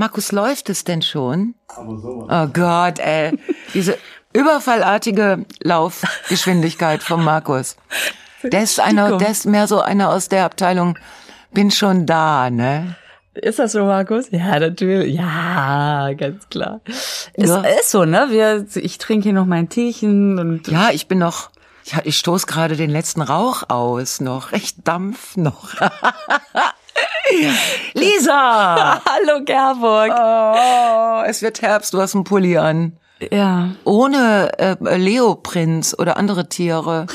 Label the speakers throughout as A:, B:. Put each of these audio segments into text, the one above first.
A: Markus, läuft es denn schon? Aber so. Oh Gott, ey. Diese überfallartige Laufgeschwindigkeit von Markus. Der ist einer, der ist mehr so einer aus der Abteilung, bin schon da, ne?
B: Ist das so, Markus? Ja, natürlich. Ja, ganz klar. Ist, ja. ist so, ne? Wir, ich trinke hier noch mein Teechen und.
A: Ja, ich bin noch, ich, ich stoß gerade den letzten Rauch aus noch. Echt Dampf noch. Lisa!
B: Hallo Gerburg.
A: Oh, es wird Herbst, du hast einen Pulli an.
B: Ja.
A: Ohne äh, Leoprinz oder andere Tiere.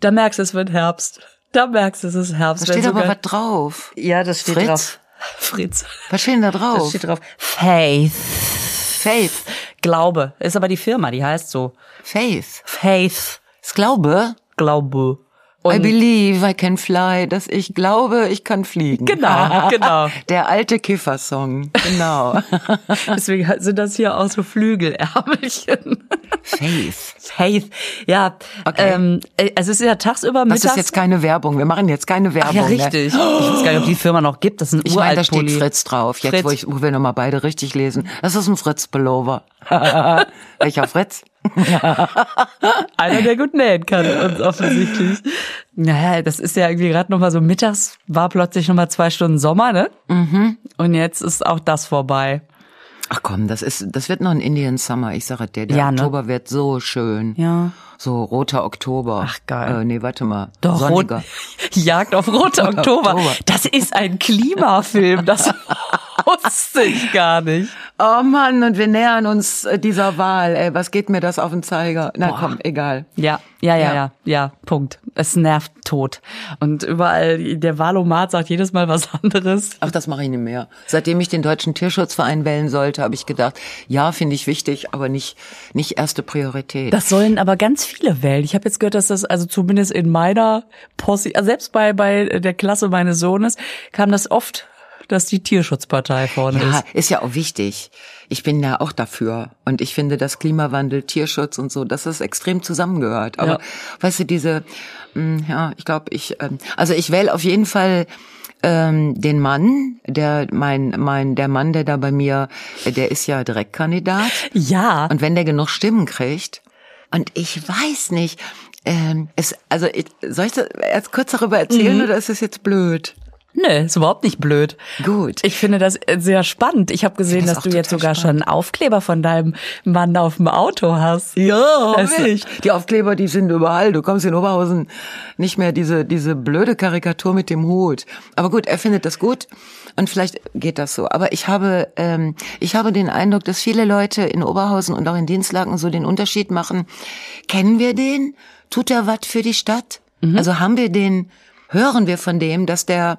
B: Da merkst du, es wird Herbst. Da merkst du, es ist Herbst.
A: Da steht aber was drauf.
B: Ja, das steht
A: Fritz?
B: drauf. Fritz.
A: Was steht denn da drauf?
B: Das steht drauf. Faith.
A: Faith.
B: Glaube. Ist aber die Firma, die heißt so.
A: Faith.
B: Faith.
A: Ist Glaube?
B: Glaube.
A: I believe I can fly, dass ich glaube, ich kann fliegen.
B: Genau, genau.
A: Der alte Kiffersong, genau.
B: Deswegen sind das hier auch so Flügelärmelchen.
A: Faith.
B: Faith, ja.
A: Okay.
B: Ähm, äh, es ist ja tagsüber
A: Das
B: mittags.
A: ist jetzt keine Werbung. Wir machen jetzt keine Werbung.
B: Ach ja,
A: ne?
B: richtig. Ich weiß gar nicht, ob die Firma noch gibt. Das ist ein
A: Ich meine, da steht
B: Uralt-Pulli.
A: Fritz drauf. Jetzt,
B: Fritz.
A: wo, ich, wo wir nochmal beide richtig lesen. Das ist ein Fritz-Pullover. Welcher Fritz?
B: Einer, der gut nähen kann, uns offensichtlich. Naja, das ist ja irgendwie gerade nochmal so mittags, war plötzlich nochmal zwei Stunden Sommer, ne? Mhm. Und jetzt ist auch das vorbei.
A: Ach komm, das ist, das wird noch ein Indian Summer. Ich sage dir, der
B: Ja, ne?
A: Oktober wird so schön.
B: Ja.
A: So roter Oktober.
B: Ach, geil.
A: Äh, nee, warte mal.
B: Doch,
A: Sonniger.
B: Rot, Jagd auf rote
A: Roter
B: Oktober.
A: Oktober.
B: Das ist ein Klimafilm, das wusste ich gar nicht.
A: Oh Mann, und wir nähern uns äh, dieser Wahl. Ey, was geht mir das auf den Zeiger? Na komm, egal.
B: Ja, ja, ja,
A: Ja.
B: ja, ja, Punkt. Es nervt tot. Und überall, der Valomat sagt jedes Mal was anderes.
A: Ach, das mache ich nicht mehr. Seitdem ich den Deutschen Tierschutzverein wählen sollte, habe ich gedacht, ja, finde ich wichtig, aber nicht, nicht erste Priorität.
B: Das sollen aber ganz viele wählen. Ich habe jetzt gehört, dass das also zumindest in meiner Posse, also selbst bei bei der Klasse meines Sohnes kam das oft, dass die Tierschutzpartei vorne
A: ja,
B: ist.
A: ist ja auch wichtig. Ich bin ja auch dafür. Und ich finde, dass Klimawandel, Tierschutz und so, dass das extrem zusammengehört. Aber
B: Ja.
A: weißt du, diese, mh, ja, ich glaube, ich, ähm, also ich wähle auf jeden Fall ähm, den Mann, der mein mein der Mann, der da bei mir, der ist ja Direktkandidat.
B: Ja,
A: Und wenn der genug Stimmen kriegt, und ich weiß nicht, ähm, es, also ich, soll ich das erst kurz darüber erzählen
B: Mhm.
A: oder ist es jetzt blöd?
B: Nee, ist überhaupt nicht blöd.
A: Gut.
B: Ich finde das sehr spannend. Ich habe gesehen,
A: das
B: dass du jetzt sogar schon einen Aufkleber von deinem Mann auf dem Auto hast.
A: Ja,
B: Es-
A: ich. Die Aufkleber, die sind überall. Du kommst in Oberhausen nicht mehr diese, diese blöde Karikatur mit dem Hut. Aber gut, er findet das gut und vielleicht geht das so. Aber ich habe, ähm, ich habe den Eindruck, dass viele Leute in Oberhausen und auch in Dienstlaken so den Unterschied machen. Kennen wir den? Tut er was für die Stadt? Also haben wir den, hören wir von dem, dass der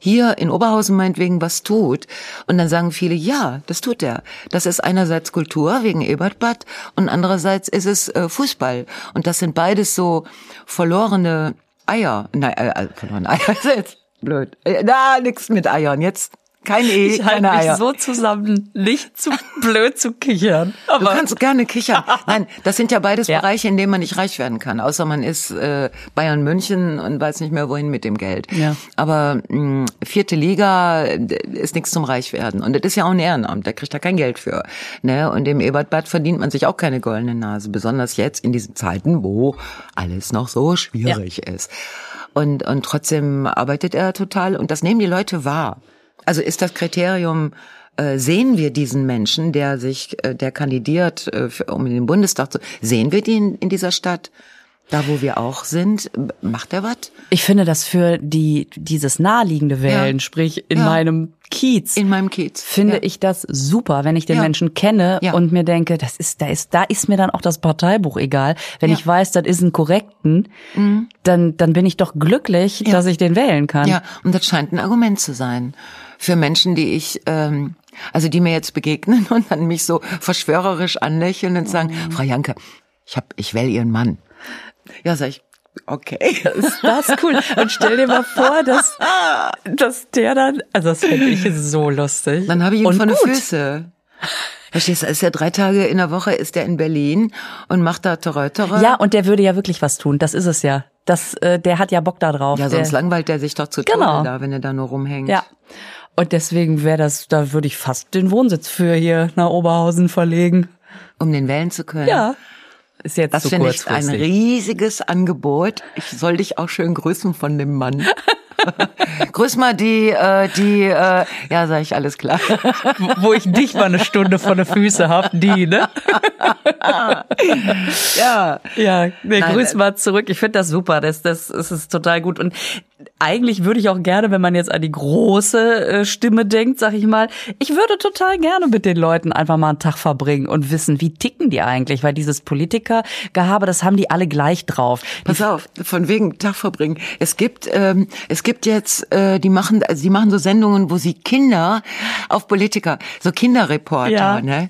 A: hier in Oberhausen meinetwegen was tut. Und dann sagen viele, ja, das tut er. Das ist einerseits Kultur wegen Ebertbad und andererseits ist es äh, Fußball. Und das sind beides so verlorene Eier. Nein, äh, äh, verlorene Eier blöd. Äh, na, nix mit Eiern. Jetzt kein E,
B: Ich halte
A: keine
B: mich
A: Eier.
B: so zusammen, nicht zu blöd zu kichern.
A: Du
B: Aber
A: kannst gerne kichern. Nein, das sind ja beides
B: Ja.
A: Bereiche, in denen man nicht reich werden kann. Außer man ist äh, Bayern München und weiß nicht mehr wohin mit dem Geld.
B: Ja.
A: Aber mh, vierte Liga d- ist nichts zum Reichwerden. Und das ist ja auch ein Ehrenamt, da kriegt er kein Geld für. Ne? Und im Ebertbad verdient man sich auch keine goldene Nase. Besonders jetzt in diesen Zeiten, wo alles noch so schwierig ist. Und, und trotzdem arbeitet er total und das nehmen die Leute wahr. Also ist das Kriterium, äh, sehen wir diesen Menschen, der sich, äh, der kandidiert, äh, um in den Bundestag zu, sehen wir den in dieser Stadt? Da, wo wir auch sind, macht er was?
B: ich finde das für die dieses naheliegende Wählen,
A: Ja.
B: sprich in
A: Ja.
B: meinem Kiez,
A: In meinem Kiez.
B: finde
A: ja.
B: ich das super, wenn ich den. Menschen kenne und mir denke, das ist, da ist, da ist mir dann auch das Parteibuch egal. Wenn.
A: Mhm.
B: ich weiß, das ist ein korrekten, dann, dann bin ich doch glücklich, dass ich den wählen kann.
A: Ja, und das scheint ein Argument zu sein für Menschen, die ich, ähm, also die mir jetzt begegnen und dann mich so verschwörerisch anlächeln und sagen,
B: Mhm.
A: Frau Janke, ich hab, ich wähle Ihren Mann. Ja, sag ich, okay.
B: Ist das cool? Und stell dir mal vor, dass, dass der dann, also das fände ich so lustig.
A: Dann habe ich ihn
B: und
A: vor den
B: gut.
A: Füße. Verstehst du, ist ja drei Tage in der Woche ist er in Berlin und macht da Terreutere.
B: Ja, und der würde ja wirklich was tun. Das ist es ja. Das, äh, der hat ja Bock da drauf.
A: Ja, sonst
B: der,
A: langweilt er sich doch zu
B: Genau.
A: Tode da, wenn er da nur rumhängt.
B: Ja. Und deswegen wäre das, da würde ich fast den Wohnsitz für hier nach Oberhausen verlegen.
A: Um den wählen zu können.
B: Ja. Ist jetzt
A: Das
B: so
A: finde ich ein riesiges Angebot. Ich soll dich auch schön grüßen von dem Mann. Grüß mal die, äh, die, äh, ja, sag ich alles klar.
B: Wo ich dich mal eine Stunde vor den Füße hab, die, ne?
A: ja.
B: Ja, nee,
A: Nein,
B: grüß
A: äh,
B: mal zurück. Ich finde das super. Das, das, das ist total gut. Und eigentlich würde ich auch gerne, wenn man jetzt an die große äh, Stimme denkt, sag ich mal, ich würde total gerne mit den Leuten einfach mal einen Tag verbringen und wissen, wie ticken die eigentlich, weil dieses Politikergehabe, das haben die alle gleich drauf. Die
A: Pass auf, von wegen Tag verbringen. Es gibt, ähm, es gibt jetzt, äh, die machen, also die machen so Sendungen, wo sie Kinder auf Politiker, so Kinderreporter,
B: Ja.
A: ne?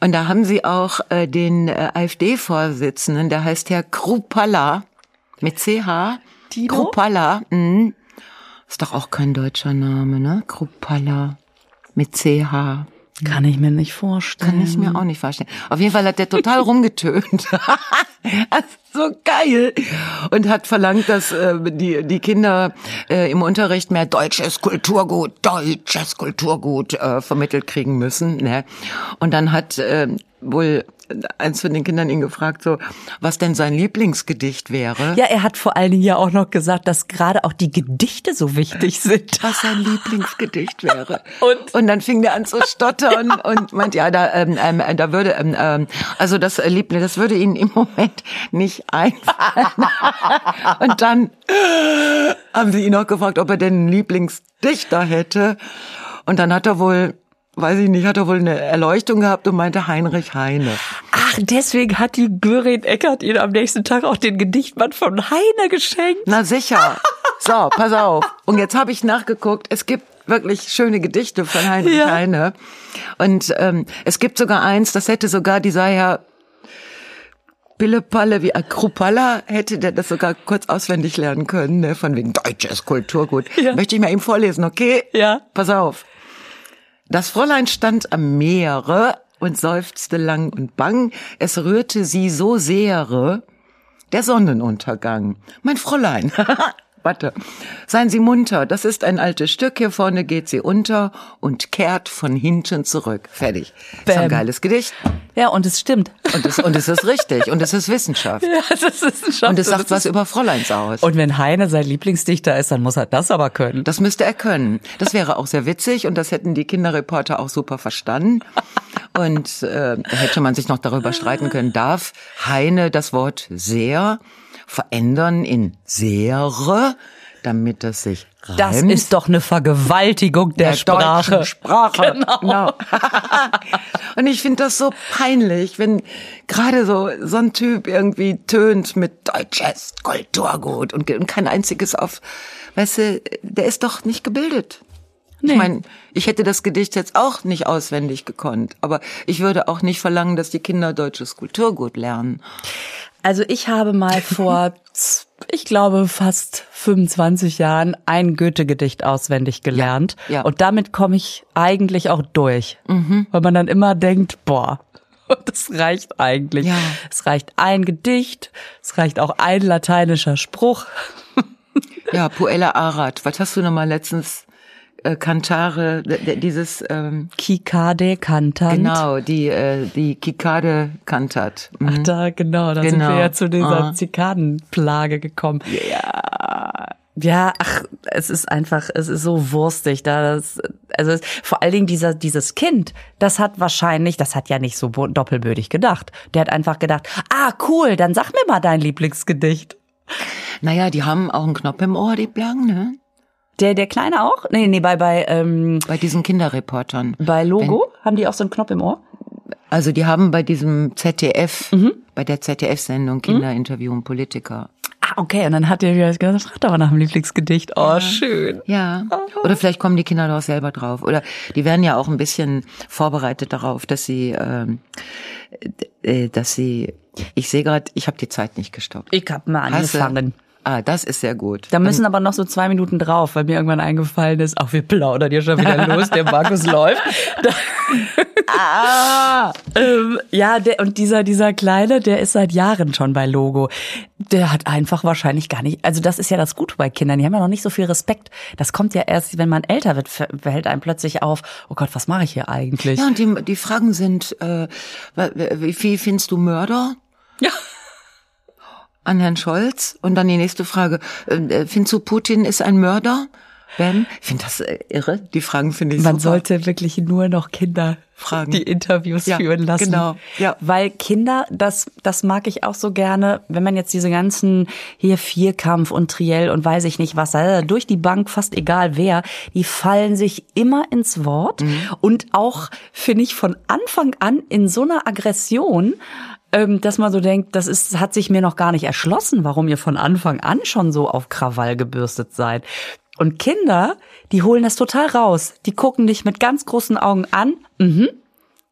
A: Und da haben sie auch äh, den äh, AfD-Vorsitzenden, der heißt Herr Krupalla mit CH.
B: Tino?
A: Krupalla, mhm. Ist doch auch kein deutscher Name, ne? Krupalla mit CH.
B: Kann ich mir nicht vorstellen.
A: Kann ich mir auch nicht vorstellen. Auf jeden Fall hat der total rumgetönt. Das ist so geil. Und hat verlangt, dass äh, die, die Kinder äh, im Unterricht mehr deutsches Kulturgut, deutsches Kulturgut äh, vermittelt kriegen müssen. Ne? Und dann hat äh, wohl eins von den Kindern ihn gefragt, so, was denn sein Lieblingsgedicht wäre.
B: Ja, er hat vor allen Dingen ja auch noch gesagt, dass gerade auch die Gedichte so wichtig sind.
A: was sein Lieblingsgedicht wäre.
B: Und?
A: und dann fing der an zu stottern und meint, ja, da, ähm, ähm, da würde, ähm, ähm, also das äh, Liebling, das würde Ihnen im Moment nicht einfallen. und dann haben sie ihn auch gefragt, ob er denn einen Lieblingsdichter hätte. Und dann hat er wohl, weiß ich nicht, hat er wohl eine Erleuchtung gehabt und meinte Heinrich Heine.
B: Ach, deswegen hat die Görin Eckert ihn am nächsten Tag auch den Gedichtband von Heine geschenkt.
A: Na sicher. So, pass auf. Und jetzt habe ich nachgeguckt. Es gibt wirklich schöne Gedichte von Heinrich
B: Ja.
A: Heine. Und ähm, es gibt sogar eins, das hätte sogar dieser Herr Pillepalle wie Akrupalla hätte der das sogar kurz auswendig lernen können, ne? von wegen deutsches Kulturgut.
B: Ja.
A: Möchte ich mal ihm vorlesen, okay?
B: Ja.
A: Pass auf. Das Fräulein stand am Meere und seufzte lang und bang. Es rührte sie so sehre der Sonnenuntergang. Mein Fräulein. Warte. Seien Sie munter. Das ist ein altes Stück. Hier vorne geht sie unter und kehrt von hinten zurück. Fertig. Ist ein geiles Gedicht.
B: Ja, und es stimmt.
A: Und es, und es ist richtig. Und es ist Wissenschaft.
B: Ja, das ist schon.
A: Und es sagt was über Fräuleins aus.
B: Und wenn Heine sein Lieblingsdichter ist, dann muss er das aber können.
A: Das müsste er können. Das wäre auch sehr witzig und das hätten die Kinderreporter auch super verstanden. Und äh, hätte man sich noch darüber streiten können, darf Heine das Wort sehr verändern in sehre, damit das sich reimt?
B: Das ist doch eine Vergewaltigung der, Sprache.
A: deutschen Sprache.
B: Genau.
A: Und ich finde das so peinlich, wenn gerade so so ein Typ irgendwie tönt mit deutsches Kulturgut und, und kein einziges auf, weißt du, der ist doch nicht gebildet.
B: Nee.
A: Ich meine, ich hätte das Gedicht jetzt auch nicht auswendig gekonnt, aber ich würde auch nicht verlangen, dass die Kinder deutsches Kulturgut lernen.
B: Also ich habe mal vor, ich glaube, fast 25 Jahren ein Goethe-Gedicht auswendig gelernt.
A: ja.
B: Und damit komme ich eigentlich auch durch. Weil man dann immer denkt, boah, das reicht eigentlich.
A: Ja.
B: Es reicht ein Gedicht, es reicht auch ein lateinischer Spruch.
A: Ja, Puella Arad, was hast du noch mal letztens äh, Kantare, dieses ähm,
B: Kikade Kantant.
A: genau, die äh, die Kikade Kantat. Mhm.
B: Ach, da, genau, da sind
A: Genau.
B: wir ja zu dieser
A: Ah.
B: Zikadenplage gekommen. Ja. Ja, ach, es ist einfach, es ist so wurstig, da das, also es, vor allen Dingen dieser, dieses Kind, das hat wahrscheinlich, das hat ja nicht so doppelbödig gedacht. Der hat einfach gedacht, ah, cool, dann sag mir mal dein Lieblingsgedicht.
A: Naja, die haben auch einen Knopf im Ohr, die Blank, ne?
B: Der, der Kleine auch? Nee, nee, bei, bei, ähm,
A: Bei diesen Kinderreportern.
B: bei Logo haben die auch so einen Knopf im Ohr?
A: Also die haben bei diesem ZDF,
B: Mhm.
A: bei der ZDF-Sendung Kinderinterview und Politiker.
B: Ah, okay, und dann hat der wieder gesagt, frag doch mal nach dem Lieblingsgedicht. Oh, schön.
A: Ja. Oder vielleicht kommen die Kinder doch selber drauf. Oder die werden ja auch ein bisschen vorbereitet darauf, dass sie, ähm, äh, dass sie. Ich sehe gerade, ich habe die Zeit nicht gestoppt.
B: Ich hab mal angefangen.
A: Ah, das ist sehr gut.
B: Da müssen aber noch so zwei Minuten drauf, weil mir irgendwann eingefallen ist, ach, wir plaudern hier schon wieder los, der Markus läuft. ah. ähm, ja, der, und dieser, dieser Kleine, der ist seit Jahren schon bei Logo. Der hat einfach wahrscheinlich gar nicht, also das ist ja das Gute bei Kindern, die haben ja noch nicht so viel Respekt. Das kommt ja erst, wenn man älter wird, fällt einem plötzlich auf, oh Gott, was mache ich hier eigentlich?
A: Ja, und die, die Fragen sind, äh, wie, wie findest du Mörder?
B: Ja
A: an Herrn Scholz. Und dann die nächste Frage, äh, findest du, Putin ist ein Mörder? Ben? Ich finde das äh, irre. Die Fragen finde ich
B: Man super. sollte wirklich nur noch Kinder fragen, die Interviews ja, führen lassen.
A: Genau. Ja.
B: Weil Kinder, das, das mag ich auch so gerne, wenn man jetzt diese ganzen hier Vierkampf und Triell und weiß ich nicht was, also durch die Bank fast egal wer, die fallen sich immer ins Wort mhm. und auch, finde ich, von Anfang an in so einer Aggression, ähm, dass man so denkt, das ist, hat sich mir noch gar nicht erschlossen, warum ihr von Anfang an schon so auf Krawall gebürstet seid. Und Kinder, die holen das total raus. Die gucken dich mit ganz großen Augen an. Mhm.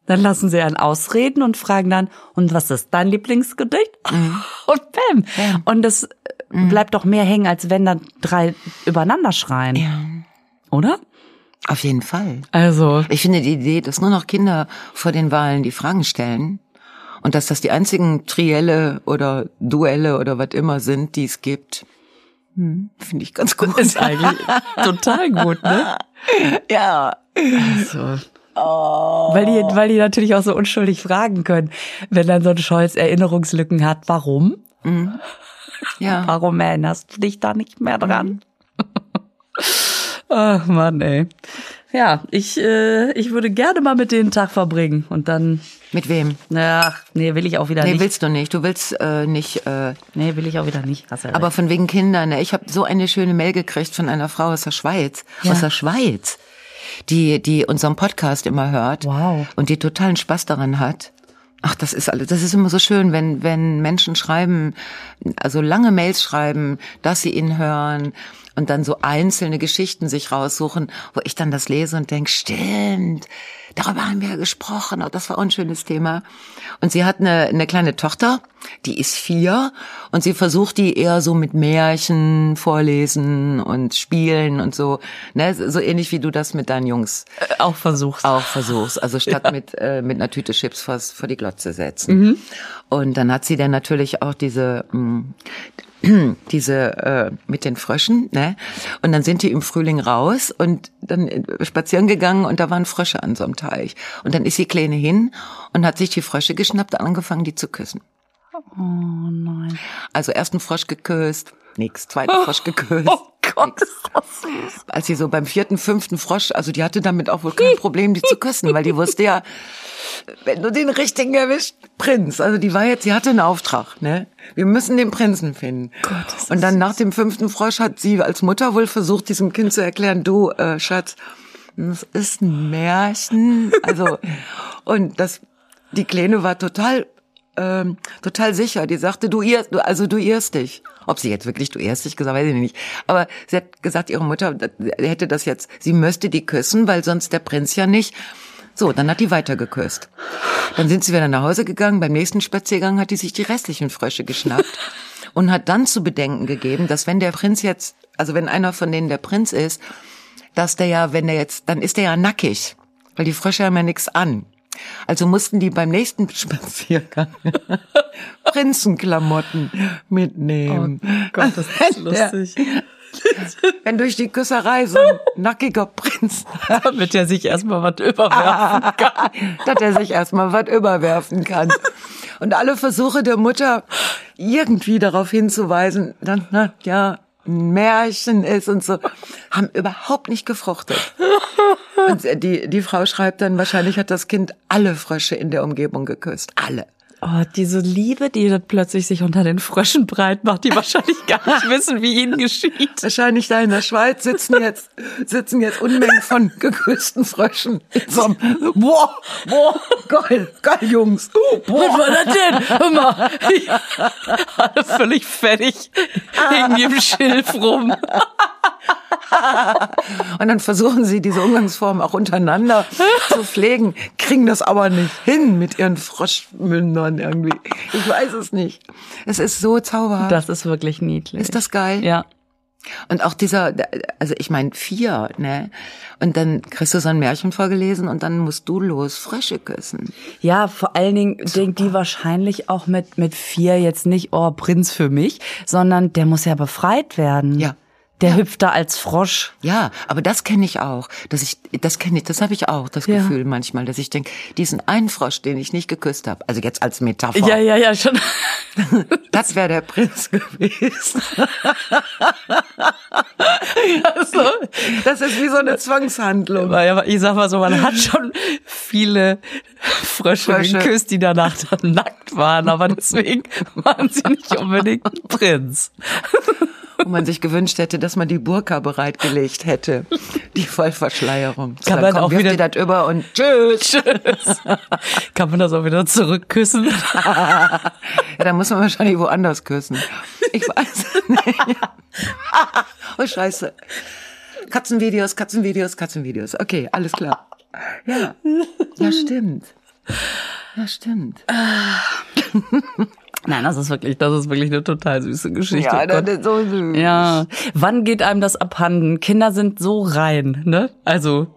B: Dann lassen sie einen ausreden und fragen dann, und was ist dein Lieblingsgedicht? Mhm. Und bam. Ja. Und das mhm. bleibt doch mehr hängen, als wenn dann drei übereinander schreien. Ja. Oder?
A: Auf jeden Fall.
B: Also.
A: Ich finde die Idee, dass nur noch Kinder vor den Wahlen die Fragen stellen, und dass das die einzigen Trielle oder Duelle oder was immer sind, die es gibt. Hm, Finde ich ganz gut.
B: Ist eigentlich total gut, ne?
A: Ja.
B: Also. Oh. Weil die, weil die natürlich auch so unschuldig fragen können, wenn dann so ein Scholz Erinnerungslücken hat. Warum? Mhm. Ja. Warum erinnerst du dich da nicht mehr dran? Mhm. Ach Mann, ey. Ja, ich, äh, ich würde gerne mal mit denen Tag verbringen und dann.
A: Mit wem?
B: Ach, nee, will ich auch wieder nee, nicht.
A: Nee, willst du nicht. Du willst äh, nicht. Äh,
B: nee, will ich auch wieder nicht.
A: Hast ja aber recht. von wegen Kindern. Ne? Ich habe so eine schöne Mail gekriegt von einer Frau aus der Schweiz. Ja. Aus der Schweiz. Die, die unseren Podcast immer hört.
B: Wow.
A: Und die totalen Spaß daran hat. Ach, das ist alles, das ist immer so schön, wenn, wenn Menschen schreiben, also lange Mails schreiben, dass sie ihn hören und dann so einzelne Geschichten sich raussuchen, wo ich dann das lese und denke, stimmt, darüber haben wir ja gesprochen, oh, das war auch ein schönes Thema. Und sie hat eine, eine kleine Tochter, die ist vier und sie versucht die eher so mit Märchen vorlesen und spielen und so, ne, so ähnlich wie du das mit deinen Jungs
B: äh, auch versuchst.
A: Auch versuchst, also statt ja. mit äh, mit einer Tüte Chips vor, vor die Glotze setzen. Mhm. Und dann hat sie dann natürlich auch diese mh, mm, diese äh, mit den Fröschen, ne? Und dann sind die im Frühling raus und dann äh, spazieren gegangen und da waren Frösche an so einem Teich. Und dann ist die Kleine hin und hat sich die Frösche geschnappt und angefangen, die zu küssen.
B: Oh nein.
A: Also ersten Frosch geküsst, nix, zweiten oh, Frosch geküsst. Oh Gott, ist das süß. Als sie so beim vierten, fünften Frosch, also die hatte damit auch wohl kein Problem, die zu küssen, weil die wusste ja, wenn du den richtigen erwischt, Prinz. Also die war jetzt, sie hatte einen Auftrag, ne? Wir müssen den Prinzen finden. Gott, und dann nach dem fünften Frosch hat sie als Mutter wohl versucht, diesem Kind zu erklären, du, äh, Schatz, das ist ein Märchen. Also, und das, die Kleine war total, ähm, total sicher. Die sagte, du irrst, du, also du irrst dich. Ob sie jetzt wirklich du irrst dich gesagt, weiß ich nicht. Aber sie hat gesagt, ihre Mutter hätte das jetzt, sie müsste die küssen, weil sonst der Prinz ja nicht so, dann hat die weitergeküsst. Dann sind sie wieder nach Hause gegangen. Beim nächsten Spaziergang hat die sich die restlichen Frösche geschnappt und hat dann zu bedenken gegeben, dass wenn der Prinz jetzt, also wenn einer von denen der Prinz ist, dass der ja, wenn der jetzt, dann ist der ja nackig, weil die Frösche haben ja nichts an. Also mussten die beim nächsten Spaziergang Prinzenklamotten mitnehmen.
B: Oh Gott, das ist lustig.
A: Wenn durch die Küsserei so ein nackiger Prinz.
B: Damit er sich erstmal was überwerfen kann.
A: Dass er sich erstmal was überwerfen kann. Und alle Versuche der Mutter, irgendwie darauf hinzuweisen, dann, na, ja, ein Märchen ist und so, haben überhaupt nicht gefruchtet. Und die, die Frau schreibt dann, wahrscheinlich hat das Kind alle Frösche in der Umgebung geküsst. Alle.
B: Oh, diese Liebe, die dann plötzlich sich unter den Fröschen breit macht, die wahrscheinlich gar nicht wissen, wie ihnen geschieht.
A: Wahrscheinlich da in der Schweiz sitzen jetzt, sitzen jetzt Unmengen von geküssten Fröschen. So einem, boah, boah, geil, geil, Jungs.
B: Boah. Was war das denn? Hör mal, alle völlig fertig, hängen im Schilf rum.
A: und dann versuchen sie diese Umgangsform auch untereinander zu pflegen, kriegen das aber nicht hin mit ihren Froschmündern irgendwie. Ich weiß es nicht. Es ist so zauberhaft.
B: Das ist wirklich niedlich.
A: Ist das geil?
B: Ja.
A: Und auch dieser, also ich meine vier, ne? Und dann kriegst du so ein Märchen vorgelesen und dann musst du los Frösche küssen.
B: Ja, vor allen Dingen denkt die wahrscheinlich auch mit, mit vier jetzt nicht, oh, Prinz für mich, sondern der muss ja befreit werden.
A: Ja.
B: Der hüpft da als Frosch.
A: Ja, aber das kenne ich auch. Dass ich, das kenne ich, das habe ich auch, das
B: Ja.
A: Gefühl manchmal, dass ich denke, diesen einen Frosch, den ich nicht geküsst habe, also jetzt als Metapher,
B: Ja, ja, ja, schon.
A: das wäre der Prinz gewesen.
B: Also,
A: Das ist wie so eine Zwangshandlung.
B: ich sag mal so, man hat schon viele Frösche,
A: Frösche.
B: geküsst, die danach dann nackt waren, aber deswegen waren sie nicht unbedingt ein Prinz.
A: Wo man sich gewünscht hätte, dass man die Burka bereitgelegt hätte. Die Vollverschleierung. So,
B: Kann
A: dann
B: man auch
A: wirft
B: wieder-
A: das über und tschüss.
B: Tschüss. Kann man das auch wieder zurückküssen?
A: Ja, da muss man wahrscheinlich woanders küssen. Ich weiß nicht. Oh, scheiße. Katzenvideos, Katzenvideos, Katzenvideos. Okay, alles klar. Ja, ja stimmt. Ja, stimmt.
B: Nein, das ist wirklich, das ist wirklich eine total süße Geschichte.
A: Ja,
B: Oh
A: das ist so süß.
B: Ja, wann geht einem das abhanden? Kinder sind so rein, ne? Also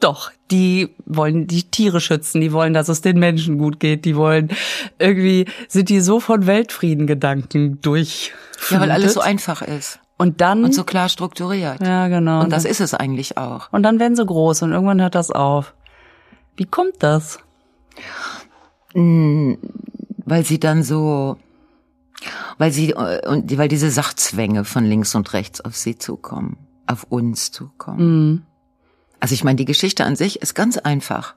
B: doch, die wollen die Tiere schützen, die wollen, dass es den Menschen gut geht, die wollen irgendwie sind die so von Weltfriedengedanken durch.
A: Ja, weil alles so einfach ist
B: und dann
A: und so klar strukturiert.
B: ja genau
A: Und das ist es eigentlich auch.
B: und dann werden sie groß und irgendwann hört das auf. Wie kommt das?
A: Weil sie dann so, weil sie, äh, und weil diese Sachzwänge von links und rechts auf sie zukommen, auf uns zukommen.
B: Mhm.
A: Also ich meine, die Geschichte an sich ist ganz einfach.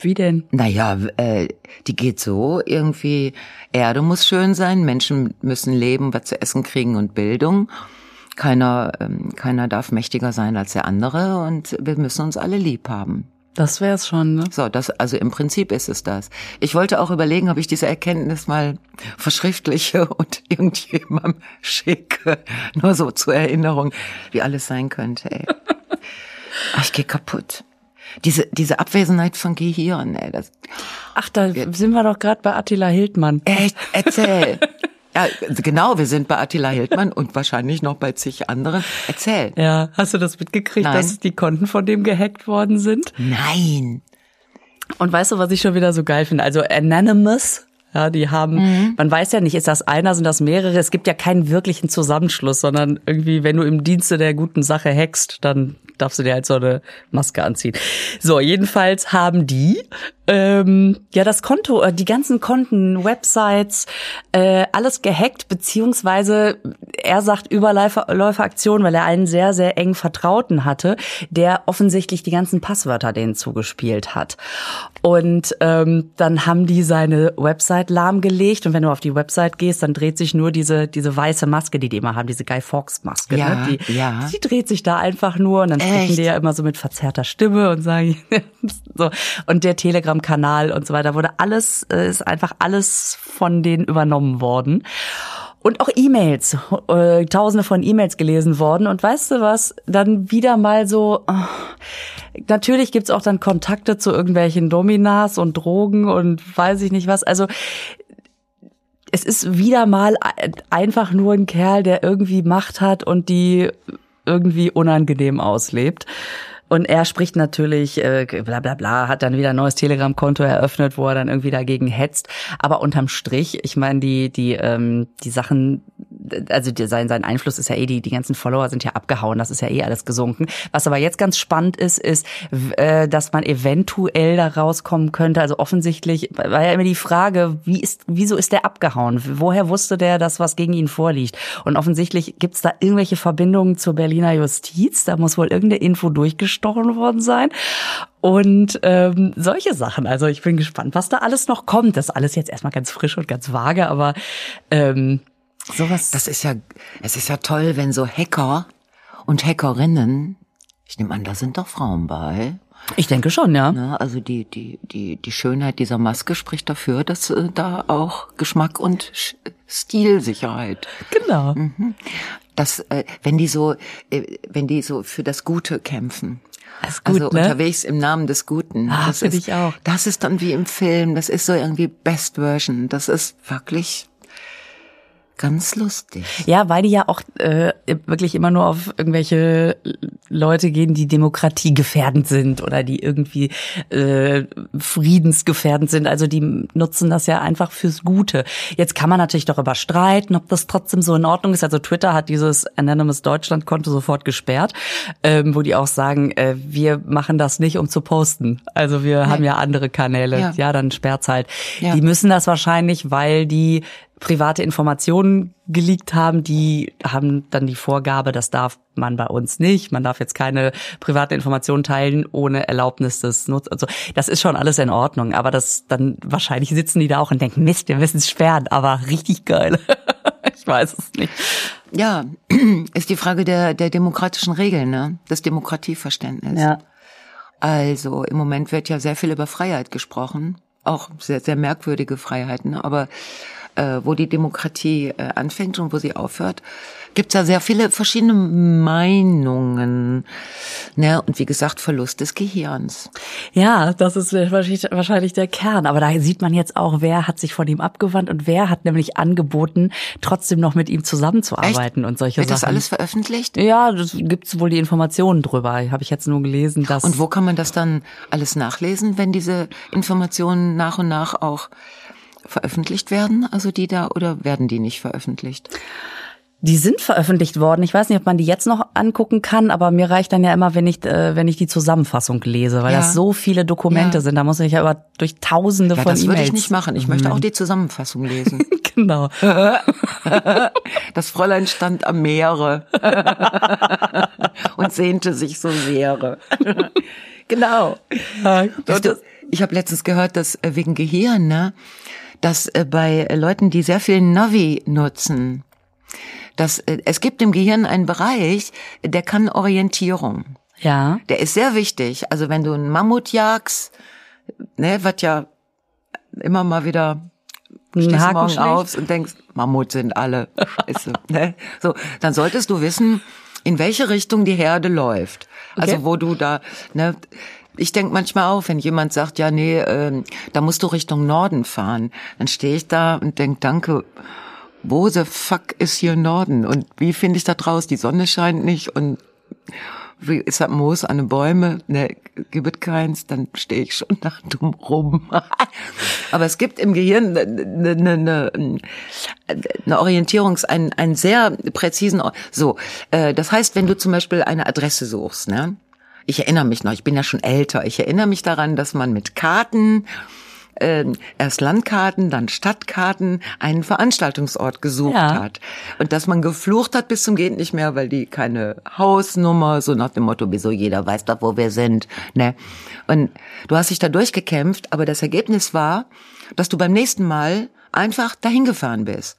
B: Wie denn?
A: Naja, äh, die geht so irgendwie, Erde muss schön sein, Menschen müssen leben, was zu essen kriegen und Bildung. Keiner, ähm, keiner darf mächtiger sein als der andere und wir müssen uns alle lieb haben.
B: Das wär's schon, ne?
A: So, das, also im Prinzip ist es das. Ich wollte auch überlegen, ob ich diese Erkenntnis mal verschriftliche und irgendjemandem schicke. Nur so zur Erinnerung, wie alles sein könnte, ey. Ach, ich gehe kaputt. Diese, diese Abwesenheit von Gehirn, ey, das,
B: Ach, da sind wir doch gerade bei Attila Hildmann.
A: echt, erzähl. Ja, genau, wir sind bei Attila Hildmann und wahrscheinlich noch bei zig anderen. Erzähl.
B: Ja, hast du das mitgekriegt,
A: Nein.
B: dass die Konten von dem gehackt worden sind?
A: Nein.
B: Und weißt du, was ich schon wieder so geil finde? Also Anonymous, ja, die haben, man weiß ja nicht, ist das einer, sind das mehrere? Es gibt ja keinen wirklichen Zusammenschluss, sondern irgendwie, wenn du im Dienste der guten Sache hackst, dann darfst du dir halt so eine Maske anziehen. So, jedenfalls haben die ähm, ja das Konto, äh, die ganzen Konten, Websites, äh, alles gehackt, beziehungsweise er sagt Überläuferaktion, weil er einen sehr, sehr eng Vertrauten hatte, der offensichtlich die ganzen Passwörter denen zugespielt hat. Und ähm, dann haben die seine Website lahmgelegt und wenn du auf die Website gehst, dann dreht sich nur diese diese weiße Maske, die die immer haben, diese Guy Fawkes Maske.
A: Ja,
B: ne? die,
A: ja.
B: die dreht sich da einfach nur und dann sprechen
A: Echt?
B: die ja immer so mit verzerrter Stimme und sagen so und der Telegram-Kanal und so weiter wurde alles äh, ist einfach alles von denen übernommen worden. Und auch E-Mails, äh, tausende von E-Mails gelesen worden. Und weißt du was, dann wieder mal so, oh, natürlich gibt's auch dann Kontakte zu irgendwelchen Dominas und Drogen und weiß ich nicht was. Also es ist wieder mal ein- einfach nur ein Kerl, der irgendwie Macht hat und die irgendwie unangenehm auslebt. Und er spricht natürlich, äh, bla bla bla, hat dann wieder ein neues Telegram-Konto eröffnet, wo er dann irgendwie dagegen hetzt. Aber unterm Strich, ich meine, die, die, ähm, die Sachen, also sein, sein Einfluss ist ja eh, die, die ganzen Follower sind ja abgehauen, das ist ja eh alles gesunken. Was aber jetzt ganz spannend ist, ist, äh, dass man eventuell da rauskommen könnte. Also offensichtlich war ja immer die Frage, wie ist, wieso ist der abgehauen? Woher wusste der, dass was gegen ihn vorliegt? Und offensichtlich gibt's da irgendwelche Verbindungen zur Berliner Justiz. Da muss wohl irgendeine Info durchgestochen worden sein. Und ähm, solche Sachen. Also ich bin gespannt, was da alles noch kommt. Das ist alles jetzt erstmal ganz frisch und ganz vage, aber ähm, sowas.
A: Das ist ja, es ist ja toll, wenn so Hacker und Hackerinnen, ich nehme an, da sind doch Frauen bei,
B: ich denke schon, ja.
A: ne? also die, die, die, die Schönheit dieser Maske spricht dafür, dass äh, da auch Geschmack und Sch Stilsicherheit
B: Genau.
A: dass äh, wenn die so, äh, wenn die so für das Gute kämpfen.
B: Das ist gut,
A: also
B: ne?
A: unterwegs im Namen des Guten.
B: Ah,
A: das
B: find
A: ist,
B: ich auch.
A: Das ist dann wie im Film. Das ist so irgendwie Best Version. Das ist wirklich ganz lustig.
B: Ja, weil die ja auch äh, wirklich immer nur auf irgendwelche Leute gehen, die demokratiegefährdend sind oder die irgendwie äh, friedensgefährdend sind. Also die nutzen das ja einfach fürs Gute. Jetzt kann man natürlich darüber streiten, ob das trotzdem so in Ordnung ist. Also Twitter hat dieses Anonymous Deutschland-Konto sofort gesperrt, ähm, wo die auch sagen, äh, wir machen das nicht, um zu posten. Also wir haben ja andere Kanäle.
A: Ja.
B: Ja, dann sperrt's halt.
A: Ja.
B: Die müssen das wahrscheinlich, weil die private Informationen geleakt haben, die haben dann die Vorgabe, das darf man bei uns nicht. Man darf jetzt keine private Informationen teilen ohne Erlaubnis des Nutzers. Also das ist schon alles in Ordnung, aber das dann wahrscheinlich sitzen die da auch und denken, Mist, wir müssen es sperren, aber richtig geil. ich weiß es nicht.
A: Ja, ist die Frage der, der demokratischen Regeln, ne? Das Demokratieverständnis. Also im Moment wird ja sehr viel über Freiheit gesprochen, auch sehr, sehr merkwürdige Freiheiten, aber äh, wo die Demokratie äh, anfängt und wo sie aufhört, gibt's da sehr viele verschiedene Meinungen. Ne? Und wie gesagt, Verlust des Gehirns.
B: Ja, das ist wahrscheinlich, der Kern. Aber da sieht man jetzt auch, wer hat sich von ihm abgewandt und wer hat nämlich angeboten, trotzdem noch mit ihm zusammenzuarbeiten und solche
A: Wird
B: Sachen.
A: das alles veröffentlicht?
B: ja, das gibt's wohl die Informationen drüber. Habe ich jetzt nur gelesen, dass
A: Und wo kann man das dann alles nachlesen, wenn diese Informationen nach und nach auch veröffentlicht werden? Also die da, oder werden die nicht veröffentlicht?
B: Die sind veröffentlicht worden. Ich weiß nicht, ob man die jetzt noch angucken kann, aber mir reicht dann ja immer, wenn ich, äh, wenn ich die Zusammenfassung lese, weil
A: Ja.
B: das so viele Dokumente
A: Ja.
B: sind. Da muss ich ja über durch Tausende
A: Ja,
B: von
A: das
B: E-Mails.
A: würde ich nicht machen. Ich möchte auch die Zusammenfassung lesen.
B: Genau.
A: Das Fräulein stand am Meere und sehnte sich so sehr. genau. Ich habe letztens gehört, dass äh, wegen Gehirn, ne, dass äh, bei äh, Leuten, die sehr viel Navi nutzen, dass äh, es gibt im Gehirn einen Bereich, der kann Orientierung.
B: Ja.
A: Der ist sehr wichtig. Also wenn du einen Mammut jagst, ne, was ja immer mal wieder stehst
B: Haken
A: morgen auf und denkst, Mammut sind alle. Scheiße. ne? So, dann solltest du wissen, in welche Richtung die Herde läuft. Also
B: Okay.
A: wo du da, ne, ich denk manchmal auf, wenn jemand sagt, ja, nee, ähm, da musst du Richtung Norden fahren, dann stehe ich da und denk, danke, wo the fuck ist hier Norden? Und wie finde ich da draus? Die Sonne scheint nicht und wie ist das Moos an den Bäume? Ne, gibt keins, dann stehe ich schon da dumm rum. Aber es gibt im Gehirn eine, eine, eine, eine Orientierungs-, einen, einen sehr präzisen, so, äh, das heißt, wenn du zum Beispiel eine Adresse suchst, ne? Ich erinnere mich noch, ich bin ja schon älter, ich erinnere mich daran, dass man mit Karten, äh, erst Landkarten, dann Stadtkarten, einen Veranstaltungsort gesucht
B: Ja.
A: hat. Und dass man geflucht hat bis zum geht nicht mehr, weil die keine Hausnummer, so nach dem Motto, wieso jeder weiß doch, wo wir sind, ne? Und du hast dich da durchgekämpft, aber das Ergebnis war, dass du beim nächsten Mal einfach dahin gefahren bist.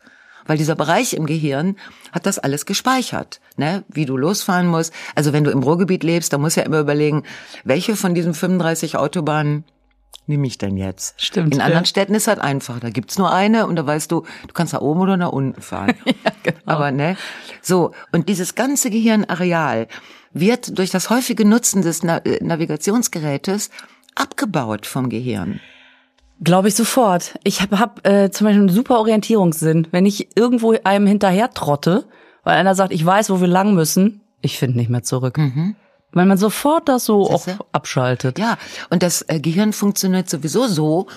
A: Weil dieser Bereich im Gehirn hat das alles gespeichert, ne? Wie du losfahren musst. Also wenn du im Ruhrgebiet lebst, dann musst du ja immer überlegen, welche von diesen 35 Autobahnen nehme ich denn jetzt?
B: Stimmt,
A: In
B: ja.
A: anderen Städten ist halt einfach. Da gibt's nur eine und da weißt du, du kannst nach oben oder nach unten fahren.
B: genau.
A: Aber ne, so und dieses ganze Gehirnareal wird durch das häufige Nutzen des Na äh, Navigationsgerätes abgebaut vom Gehirn.
B: Glaube ich sofort. Ich habe hab, äh, zum Beispiel einen super Orientierungssinn. Wenn ich irgendwo einem hinterher trotte, weil einer sagt, ich weiß, wo wir lang müssen, ich finde nicht mehr zurück. Weil man sofort das so auch abschaltet.
A: Ja, und das äh, Gehirn funktioniert sowieso so,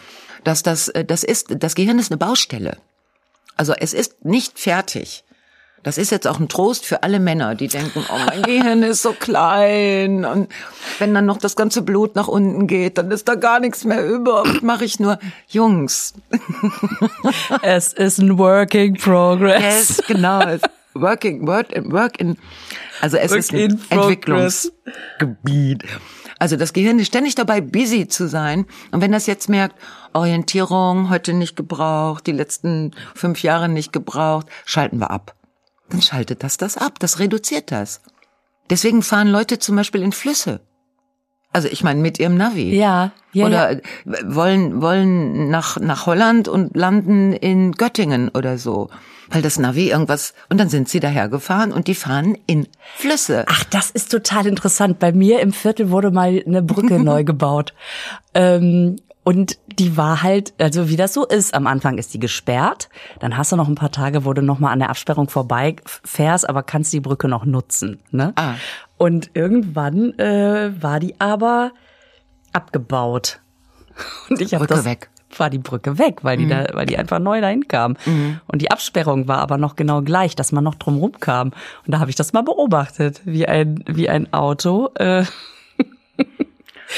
A: dass das äh, das ist das Gehirn ist eine Baustelle. Also es ist nicht fertig. Das ist jetzt auch ein Trost für alle Männer, die denken, oh, mein Gehirn ist so klein und wenn dann noch das ganze Blut nach unten geht, dann ist da gar nichts mehr über. Und mache ich nur Jungs.
B: Es ist ein Working Progress.
A: Yes, genau. Working, work in, work in, also es
B: Work
A: ist ein. Entwicklungsgebiet. Also das Gehirn ist ständig dabei, busy zu sein. Und wenn das jetzt merkt, Orientierung heute nicht gebraucht, die letzten fünf Jahre nicht gebraucht, schalten wir ab. Dann schaltet das das ab. Das reduziert das. Deswegen fahren Leute zum Beispiel in Flüsse. Also ich meine mit ihrem Navi.
B: Ja, ja,
A: oder wollen wollen nach nach Holland und landen in Göttingen oder so, weil das Navi irgendwas und dann sind sie dahergefahren und die fahren in Flüsse.
B: Ach, das ist total interessant. Bei mir im Viertel wurde mal eine Brücke neu gebaut. Ähm, und die war halt, also wie das so ist, am Anfang ist die gesperrt, dann hast du noch ein paar Tage, wo du noch mal an der Absperrung vorbei fährst, aber kannst die Brücke noch nutzen. Ne?
A: Ah.
B: Und irgendwann äh, war die aber abgebaut. Und ich
A: Brücke
B: das
A: weg.
B: war die Brücke weg, weil die da, weil die einfach neu dahin kam. Und die Absperrung war aber noch genau gleich, dass man noch drumrum kam. Und da habe ich das mal beobachtet, wie ein wie ein Auto äh,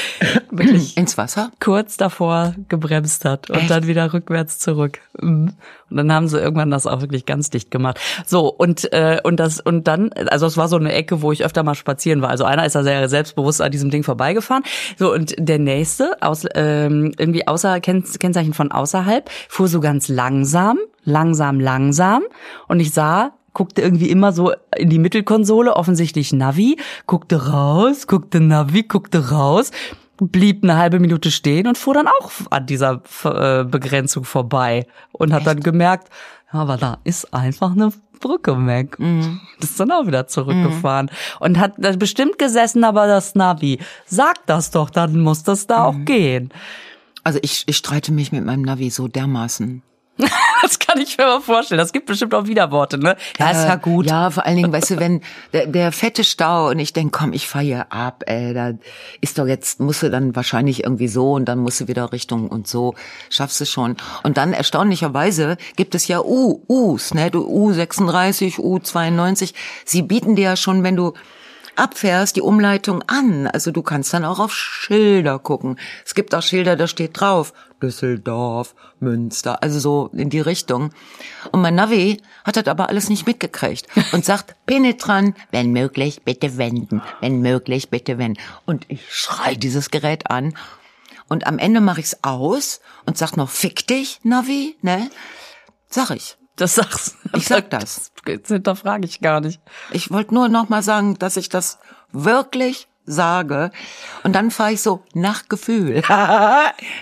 B: wirklich
A: Ins Wasser?
B: kurz davor gebremst hat und dann wieder rückwärts zurück. Mhm. Und dann haben sie irgendwann das auch wirklich ganz dicht gemacht. So und äh, und das und dann, also es war so eine Ecke, wo ich öfter mal spazieren war. Also einer ist da sehr selbstbewusst an diesem Ding vorbeigefahren. So und der nächste aus ähm, irgendwie außer Kenn, Kennzeichen von außerhalb fuhr so ganz langsam, langsam, langsam und ich sah guckte irgendwie immer so in die Mittelkonsole, offensichtlich Navi, guckte raus, guckte Navi, guckte raus, blieb eine halbe Minute stehen und fuhr dann auch an dieser äh, Begrenzung vorbei und hat dann gemerkt, ja, aber da ist einfach eine Brücke weg. Das ist dann auch wieder zurückgefahren und hat bestimmt gesessen, aber das Navi sagt das doch, dann muss das da auch gehen.
A: Also ich, ich streite mich mit meinem Navi so dermaßen.
B: Das kann ich mir mal vorstellen. Das gibt bestimmt auch Widerworte, ne? Ja, ist ja
A: Äh,
B: gut.
A: Ja, vor allen Dingen, weißt du, wenn der, der fette Stau und ich denk, komm, ich fahr hier ab, ey, da ist doch jetzt, musst du dann wahrscheinlich irgendwie so und dann musst du wieder Richtung und so, schaffst du schon. Und dann erstaunlicherweise gibt es ja U, U's, ne, du U36, U92, sie bieten dir ja schon, wenn du abfährst, die Umleitung an. Also du kannst dann auch auf Schilder gucken. Es gibt auch Schilder, da steht drauf Düsseldorf, Münster, also so in die Richtung. Und mein Navi hat das aber alles nicht mitgekriegt und sagt penetrant, wenn möglich, bitte wenden, wenn möglich, bitte wenden. Und ich schrei dieses Gerät an. Und am Ende mache ich's aus und sag noch, fick dich, Navi, ne? Sag ich.
B: Das sagst
A: Ich sag das.
B: Das hinterfrage ich gar nicht.
A: Ich wollte nur noch mal sagen, dass ich das wirklich sage. Und dann fahre ich so nach Gefühl.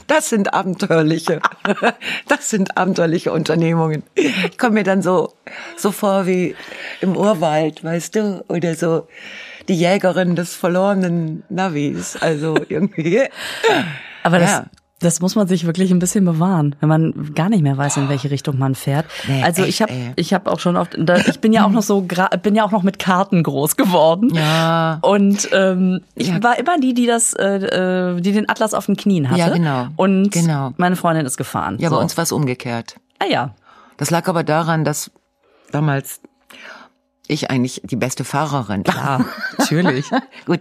A: Das sind abenteuerliche, das sind abenteuerliche Unternehmungen. Ich komme mir dann so, so vor wie im Urwald, weißt du, oder so die Jägerin des verlorenen Navis. Also irgendwie.
B: Aber das,
A: Ja.
B: Das muss man sich wirklich ein bisschen bewahren, wenn man gar nicht mehr weiß, in welche Richtung man fährt.
A: Nee,
B: also
A: echt,
B: ich habe ich habe auch schon oft ich bin ja auch noch so bin ja auch noch mit Karten groß geworden.
A: Ja.
B: Und ähm, ich
A: Ja.
B: war immer die, die das äh, äh, die den Atlas auf den Knien hatte.
A: Ja, genau.
B: Und
A: Genau.
B: meine Freundin ist gefahren.
A: Ja,
B: so.
A: bei uns war es umgekehrt.
B: Ah ja.
A: Das lag aber daran, dass damals ich eigentlich die beste Fahrerin war.
B: Ja, natürlich.
A: Gut,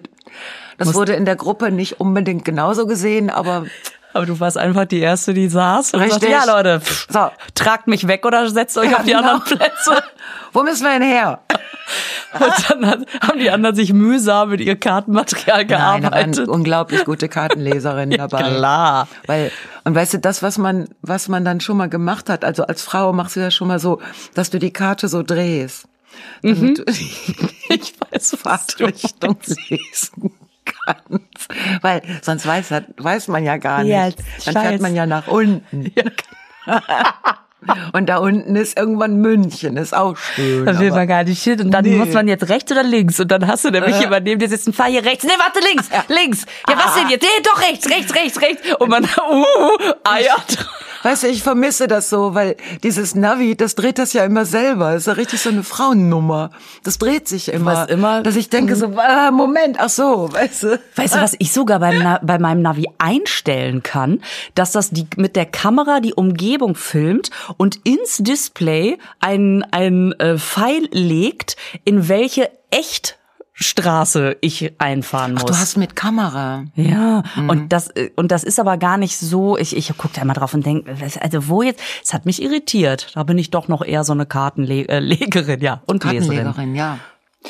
A: das wurde in der Gruppe nicht unbedingt genauso gesehen, aber
B: Aber du warst einfach die Erste, die saß und
A: Richtig.
B: sagte, ja Leute, pff,
A: So.
B: tragt mich weg oder setzt euch
A: Ja,
B: auf die
A: genau.
B: anderen Plätze.
A: wo müssen wir denn her?
B: Und dann hat, haben die anderen sich mühsam mit ihr Kartenmaterial
A: Nein, da waren
B: gearbeitet.
A: unglaublich gute Kartenleserinnen dabei.
B: Klar.
A: Weil, und weißt du, das, was man, was man dann schon mal gemacht hat, also als Frau machst du ja schon mal so, dass du die Karte so drehst. Damit du die
B: Ich weiß, du
A: Fahrtrichtung lesen kannst. Weil sonst weiß, weiß man ja gar nicht.
B: Ja,
A: Dann fährt man ja nach unten. Und da unten ist irgendwann München, ist auch schön.
B: Da will man gar nicht hin. Und dann
A: Nee.
B: muss man jetzt rechts oder links. Und dann hast du nämlich
A: Äh.
B: jemanden neben dir sitzen, fahr hier rechts. Nee, warte, links, links. Ja, was denn jetzt? Nee, doch rechts, rechts, rechts, rechts. Und man, uh, eiert.
A: Weißt du, ich vermisse das so, weil dieses Navi, das dreht das ja immer selber. Das ist ja richtig so eine Frauennummer. Das dreht sich immer.
B: weißt immer-
A: Dass ich denke so, ah, Moment, ach so, weißt du.
B: Weißt du, was ich sogar beim Na bei meinem Navi einstellen kann, dass das die mit der Kamera die Umgebung filmt und ins Display ein ein äh, Pfeil legt, in welche Echtstraße ich einfahren muss.
A: Du hast mit Kamera.
B: Ja, und das äh, und das ist aber gar nicht so. Ich ich gucke da immer drauf und denke, also wo jetzt? Es hat mich irritiert. Da bin ich doch noch eher so eine Kartenlegerin, ja und Leserin.
A: Kartenlegerin, ja.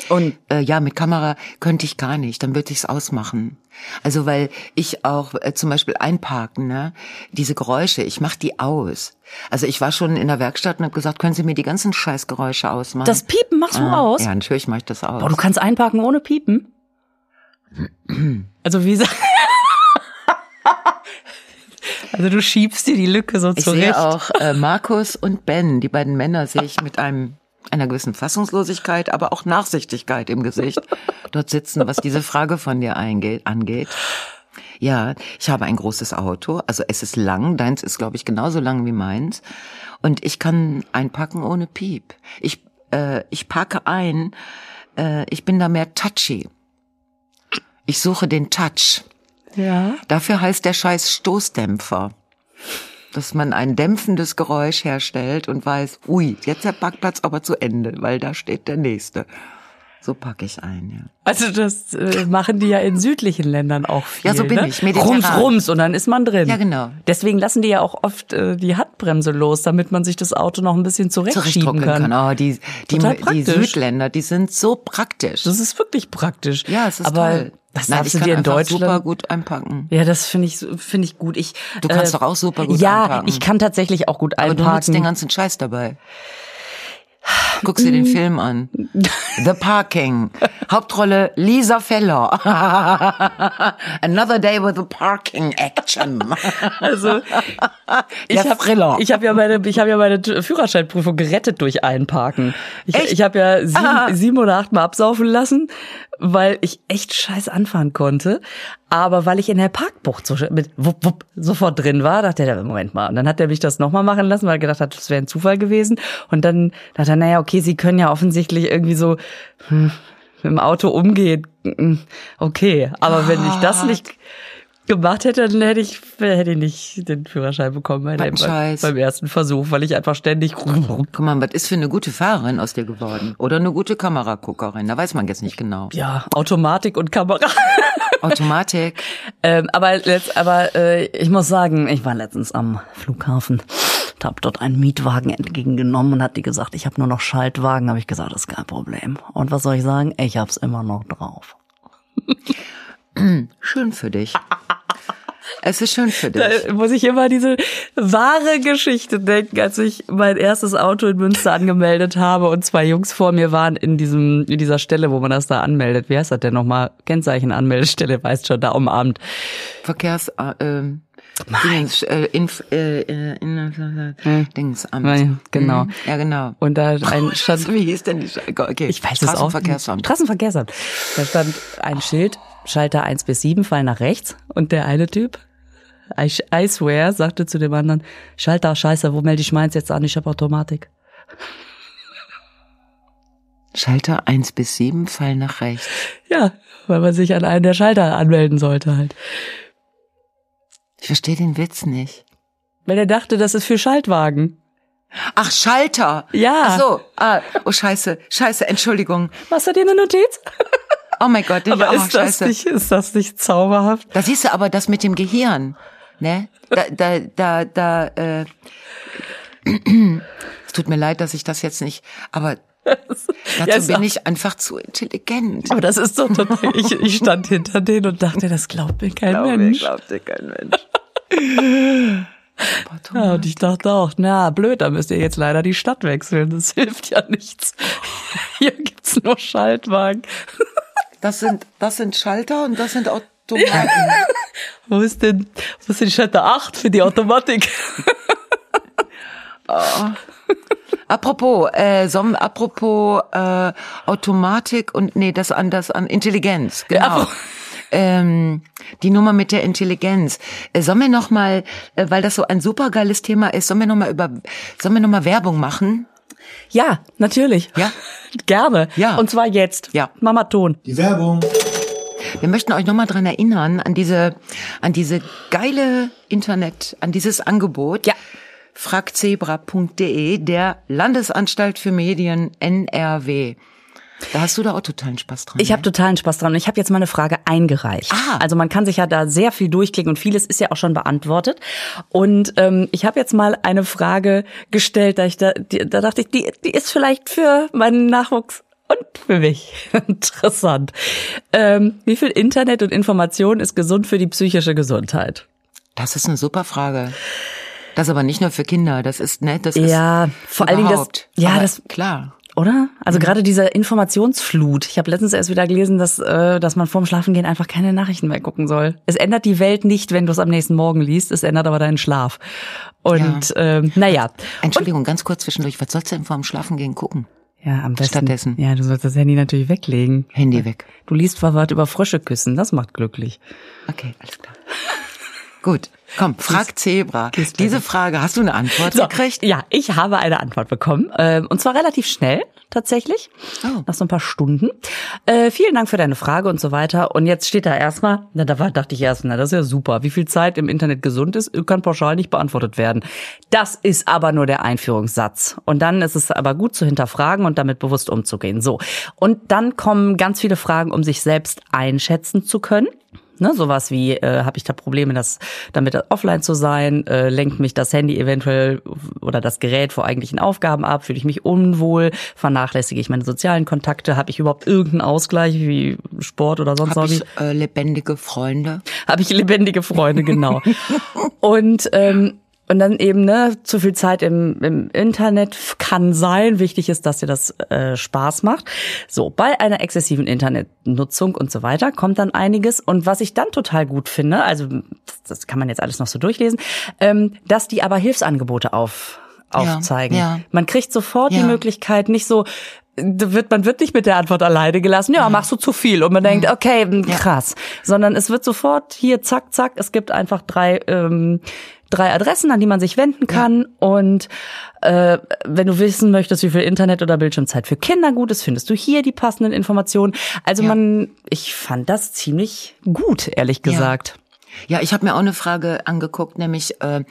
B: Und
A: Äh, ja, mit Kamera könnte ich gar nicht, dann würde ich's ausmachen. Also weil ich auch äh, zum Beispiel einparken, ne, diese Geräusche, ich mach die aus. Also ich war schon in der Werkstatt und habe gesagt, können Sie mir die ganzen Scheißgeräusche ausmachen?
B: das Piepen machst du
A: Ah,
B: aus?
A: Ja, natürlich mache ich das aus.
B: Boah, du kannst einparken ohne Piepen. Also wie sa- Also du schiebst dir die Lücke so
A: Ich
B: zurecht.
A: sehe auch äh, Markus und Ben, die beiden Männer sehe ich mit einem einer gewissen Fassungslosigkeit, aber auch Nachsichtigkeit im Gesicht dort sitzen, was diese Frage von dir eingeht, angeht. Ja, ich habe ein großes Auto, also es ist lang, deins ist glaube ich genauso lang wie meins und ich kann einpacken ohne Piep. Ich äh, ich parke ein, äh, ich bin da mehr touchy. Ich suche den Touch.
B: Ja.
A: Dafür heißt der Scheiß Stoßdämpfer. Dass man ein dämpfendes Geräusch herstellt und weiß, ui, jetzt der Parkplatz aber zu Ende, weil da steht der nächste. So packe ich ein, ja.
B: Also das äh, machen die ja in südlichen Ländern auch viel.
A: Ja, so bin
B: ne?
A: ich, mediterran.
B: Rums, rums und dann ist man drin.
A: Ja, genau.
B: Deswegen lassen die ja auch oft äh, die Handbremse los, damit man sich das Auto noch ein bisschen zurechtschieben kann.
A: kann. Oh, die, die, die. Südländer, die sind so praktisch.
B: Das ist wirklich praktisch.
A: ja, es ist
B: Aber
A: toll.
B: das
A: Nein,
B: darfst
A: ich
B: du dir in Deutschland
A: super gut einpacken.
B: Ja, das finde ich finde ich gut. Ich
A: Du kannst doch auch super gut
B: Ja,
A: einparken.
B: ich kann tatsächlich auch gut
A: Aber du nutzt den ganzen Scheiß dabei. Guckst dir den Film an. The Parking. Hauptrolle Lisa Feller. Another day with the parking action.
B: Also ich habe
A: Thriller.
B: ich hab ja meine ich habe ja meine Führerscheinprüfung gerettet durch Einparken. Ich,
A: Echt?
B: ich habe ja sieben,
A: Ah.
B: sieben oder acht Mal absaufen lassen, weil ich echt scheiß anfahren konnte. Aber weil ich in der Parkbucht so mit wupp, wupp, sofort drin war, dachte er, Moment mal. Und dann hat er mich das nochmal machen lassen, weil er gedacht hat, das wäre ein Zufall gewesen. Und dann dachte er, naja, okay, sie können ja offensichtlich irgendwie so hm, mit dem Auto umgehen. Hm, Okay, aber wenn ich das nicht gemacht hätte, dann hätte ich, hätte ich nicht den Führerschein bekommen bei dem, beim ersten Versuch, weil ich einfach ständig
A: Guck mal, was ist für eine gute Fahrerin aus dir geworden? Oder eine gute Kameraguckerin? Da weiß man jetzt nicht genau.
B: ja, Automatik und Kamera.
A: Automatik.
B: ähm, aber letzt, aber äh, ich muss sagen, ich war letztens am Flughafen, habe dort einen Mietwagen entgegengenommen und hat die gesagt, ich habe nur noch Schaltwagen, habe ich gesagt, das ist kein Problem. Und was soll ich sagen? Ich hab's immer noch drauf.
A: Schön für dich. Es ist schön für dich.
B: Da muss ich immer diese wahre Geschichte denken, als ich mein erstes Auto in Münster angemeldet habe und zwei Jungs vor mir waren in diesem in dieser Stelle, wo man das da anmeldet. Wie heißt das denn nochmal? Kennzeichen-Anmeldestelle, weißt schon, da um Abend.
A: Verkehrs, äh, Dingens, äh, Inf, äh, äh, in, äh, Dingsamt.
B: Ja, genau.
A: Mhm. Ja, genau.
B: Und da ein stand,
A: Wie hieß denn die Okay.
B: ich weiß es auch.
A: Straßenverkehrsamt.
B: Straßenverkehrsamt. Da stand ein Schild, Schalter 1 bis 7 fallen nach rechts. Und der eine Typ, I, I swear, sagte zu dem anderen, Schalter, scheiße, wo melde ich meins jetzt an? Ich habe Automatik.
A: Schalter 1 bis 7 fallen nach rechts.
B: Ja, weil man sich an einen der Schalter anmelden sollte halt.
A: Ich verstehe den Witz nicht.
B: Weil er dachte, das ist für Schaltwagen.
A: Ach, Schalter.
B: Ja.
A: Ach so. Ah, oh, scheiße. Scheiße, Entschuldigung.
B: Machst du dir eine Notiz?
A: Oh mein Gott.
B: Aber
A: oh,
B: ist das
A: scheiße.
B: nicht, ist das nicht zauberhaft?
A: Da siehst du aber das mit dem Gehirn, ne? Da, da, da, da, äh, es tut mir leid, dass ich das jetzt nicht, aber dazu
B: Ja,
A: bin ich einfach zu intelligent.
B: Aber das ist doch total, ich, ich stand hinter denen und dachte, das glaubt mir kein Mensch.
A: glaubt dir kein Mensch.
B: Ja, und ich dachte auch, na, blöd, da müsst ihr jetzt leider die Stadt wechseln. Das hilft ja nichts. Hier gibt's nur Schaltwagen.
A: Das sind, das sind Schalter und das sind Automaten.
B: Wo ist denn, wo ist denn Schalter 8 für die Automatik?
A: Apropos, äh, Som apropos äh, Automatik und nee, das an das an Intelligenz, genau.
B: Ja,
A: ähm, die Nummer mit der Intelligenz. Äh, sollen wir noch mal, äh, weil das so ein supergeiles Thema ist, sollen wir noch mal über, sollen wir noch mal Werbung machen?
B: Ja, natürlich.
A: Ja.
B: Gerne.
A: Ja.
B: Und zwar jetzt.
A: Ja.
B: Mama Ton.
C: Die Werbung.
A: Wir möchten euch noch mal dran erinnern an diese, an diese geile Internet, an dieses Angebot.
B: Ja.
A: fragzebra.de, der Landesanstalt für Medien NRW. Da hast du da auch totalen Spaß dran.
B: Ich habe
A: ne?
B: totalen Spaß dran und ich habe jetzt mal eine Frage eingereicht.
A: Ah.
B: Also man kann sich ja da sehr viel durchklicken und vieles ist ja auch schon beantwortet. Und ähm, ich habe jetzt mal eine Frage gestellt, da, ich da, die, da dachte ich, die, die ist vielleicht für meinen Nachwuchs und für mich interessant. Ähm, wie viel Internet und Information ist gesund für die psychische Gesundheit?
A: Das ist eine super Frage. Das aber nicht nur für Kinder, das ist, ne, das ist
B: Ja, vor allen Dingen das- ja,
A: aber
B: das-
A: klar.
B: Oder? Also mhm. gerade diese Informationsflut. Ich habe letztens erst wieder gelesen, dass, äh, dass man vorm Schlafengehen einfach keine Nachrichten mehr gucken soll. Es ändert die Welt nicht, wenn du es am nächsten Morgen liest, es ändert aber deinen Schlaf. Und ja. ähm, naja.
A: Entschuldigung, Und, ganz kurz zwischendurch, was sollst du denn vorm Schlafengehen gucken?
B: Ja, am besten.
A: Stattdessen.
B: Ja, du sollst das Handy natürlich weglegen.
A: Handy weg.
B: Du liest was über Frösche küssen, das macht glücklich.
A: Okay, alles klar. Gut. Komm, frag Zebra. Diese Frage, hast du eine Antwort so, gekriegt?
B: Ja, ich habe eine Antwort bekommen. Äh, und zwar relativ schnell, tatsächlich. Oh. Nach so ein paar Stunden. Äh, vielen Dank für deine Frage und so weiter. Und jetzt steht da erstmal, na, da war, dachte ich erst, na, das ist ja super. Wie viel Zeit im Internet gesund ist, kann pauschal nicht beantwortet werden. Das ist aber nur der Einführungssatz. Und dann ist es aber gut zu hinterfragen und damit bewusst umzugehen. So. Und dann kommen ganz viele Fragen, um sich selbst einschätzen zu können. Ne, sowas wie, äh, habe ich da Probleme, das, damit offline zu sein? Äh, lenkt mich das Handy eventuell oder das Gerät vor eigentlichen Aufgaben ab? Fühle ich mich unwohl? Vernachlässige ich meine sozialen Kontakte? Habe ich überhaupt irgendeinen Ausgleich wie Sport oder sonst
A: was? Habe ich äh, lebendige Freunde?
B: Habe ich lebendige Freunde, genau. Und ähm, und dann eben, ne, zu viel Zeit im, im Internet kann sein. Wichtig ist, dass dir das äh, Spaß macht. So, bei einer exzessiven Internetnutzung und so weiter kommt dann einiges. Und was ich dann total gut finde, also das kann man jetzt alles noch so durchlesen, ähm, dass die aber Hilfsangebote auf, aufzeigen. Ja, ja. Man kriegt sofort ja. die Möglichkeit, nicht so, wird, man wird nicht mit der Antwort alleine gelassen, ja, machst du zu viel. Und man denkt, okay, krass. Sondern es wird sofort hier, zack, zack, es gibt einfach drei ähm, drei Adressen, an die man sich wenden kann. Ja. Und äh, wenn du wissen möchtest, wie viel Internet- oder Bildschirmzeit für Kinder gut ist, findest du hier die passenden Informationen. Also ja. man, ich fand das ziemlich gut, ehrlich gesagt.
A: Ja. Ich habe mir auch eine Frage angeguckt, nämlich äh,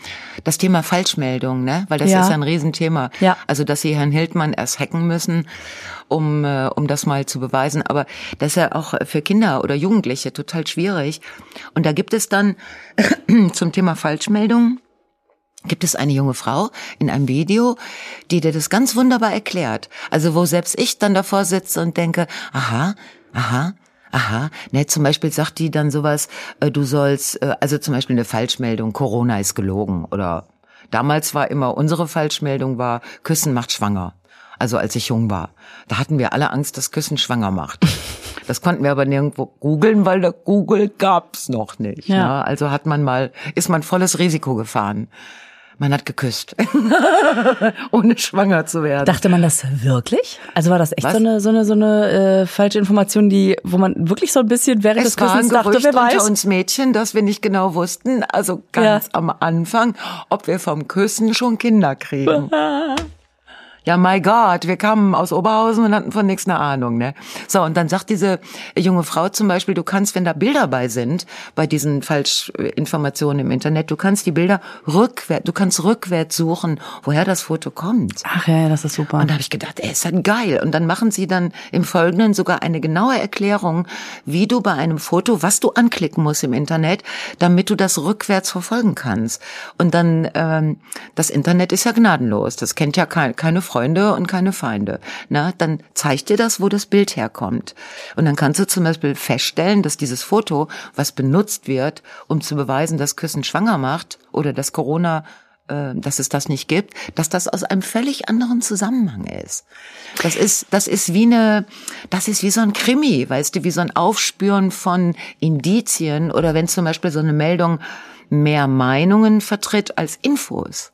A: das Thema Falschmeldung, ne? Weil das ja. ist ja ein Riesenthema. Ja. Also, dass sie Herrn Hildmann erst hacken müssen, um, äh, um das mal zu beweisen. Aber das ist ja auch für Kinder oder Jugendliche total schwierig. Und da gibt es dann zum Thema Falschmeldung gibt es eine junge Frau in einem Video, die dir das ganz wunderbar erklärt. Also wo selbst ich dann davor sitze und denke, aha, aha, aha, ne, zum Beispiel sagt die dann sowas, äh, du sollst, äh, also zum Beispiel eine Falschmeldung, Corona ist gelogen oder damals war immer unsere Falschmeldung war, Küssen macht schwanger. Also als ich jung war. Da hatten wir alle Angst, dass Küssen schwanger macht. Das konnten wir aber nirgendwo googeln, weil der Google gab's noch nicht. Ja. Ne? Also hat man mal, ist man volles Risiko gefahren. Man hat geküsst, ohne schwanger zu werden.
B: Dachte man das wirklich? Also war das echt Was? so eine so eine so eine äh, falsche Information, die wo man wirklich so ein bisschen während es des Küssens dachte, wer weiß?
A: unter uns Mädchen, dass wir nicht genau wussten, also ganz ja. am Anfang, ob wir vom Küssen schon Kinder kriegen. ja, my God, wir kamen aus Oberhausen und hatten von nichts eine Ahnung, ne? So, und dann sagt diese junge Frau zum Beispiel, du kannst, wenn da Bilder bei sind, bei diesen Falschinformationen im Internet, du kannst die Bilder rückwärts, du kannst rückwärts suchen, woher das Foto kommt.
B: Ach ja, das ist super.
A: Und da habe ich gedacht, ey, ist halt geil. Und dann machen sie dann im Folgenden sogar eine genaue Erklärung, wie du bei einem Foto, was du anklicken musst im Internet, damit du das rückwärts verfolgen kannst. Und dann, ähm, das Internet ist ja gnadenlos, das kennt ja keine, keine Freunde und keine Feinde. Na, dann zeigt dir das, wo das Bild herkommt. Und dann kannst du zum Beispiel feststellen, dass dieses Foto, was benutzt wird, um zu beweisen, dass Küssen schwanger macht oder dass Corona äh, dass es das nicht gibt, dass das aus einem völlig anderen Zusammenhang ist. Das ist, das ist wie eine, das ist wie so ein Krimi, weißt du, wie so ein Aufspüren von Indizien oder wenn zum Beispiel so eine Meldung mehr Meinungen vertritt als Infos.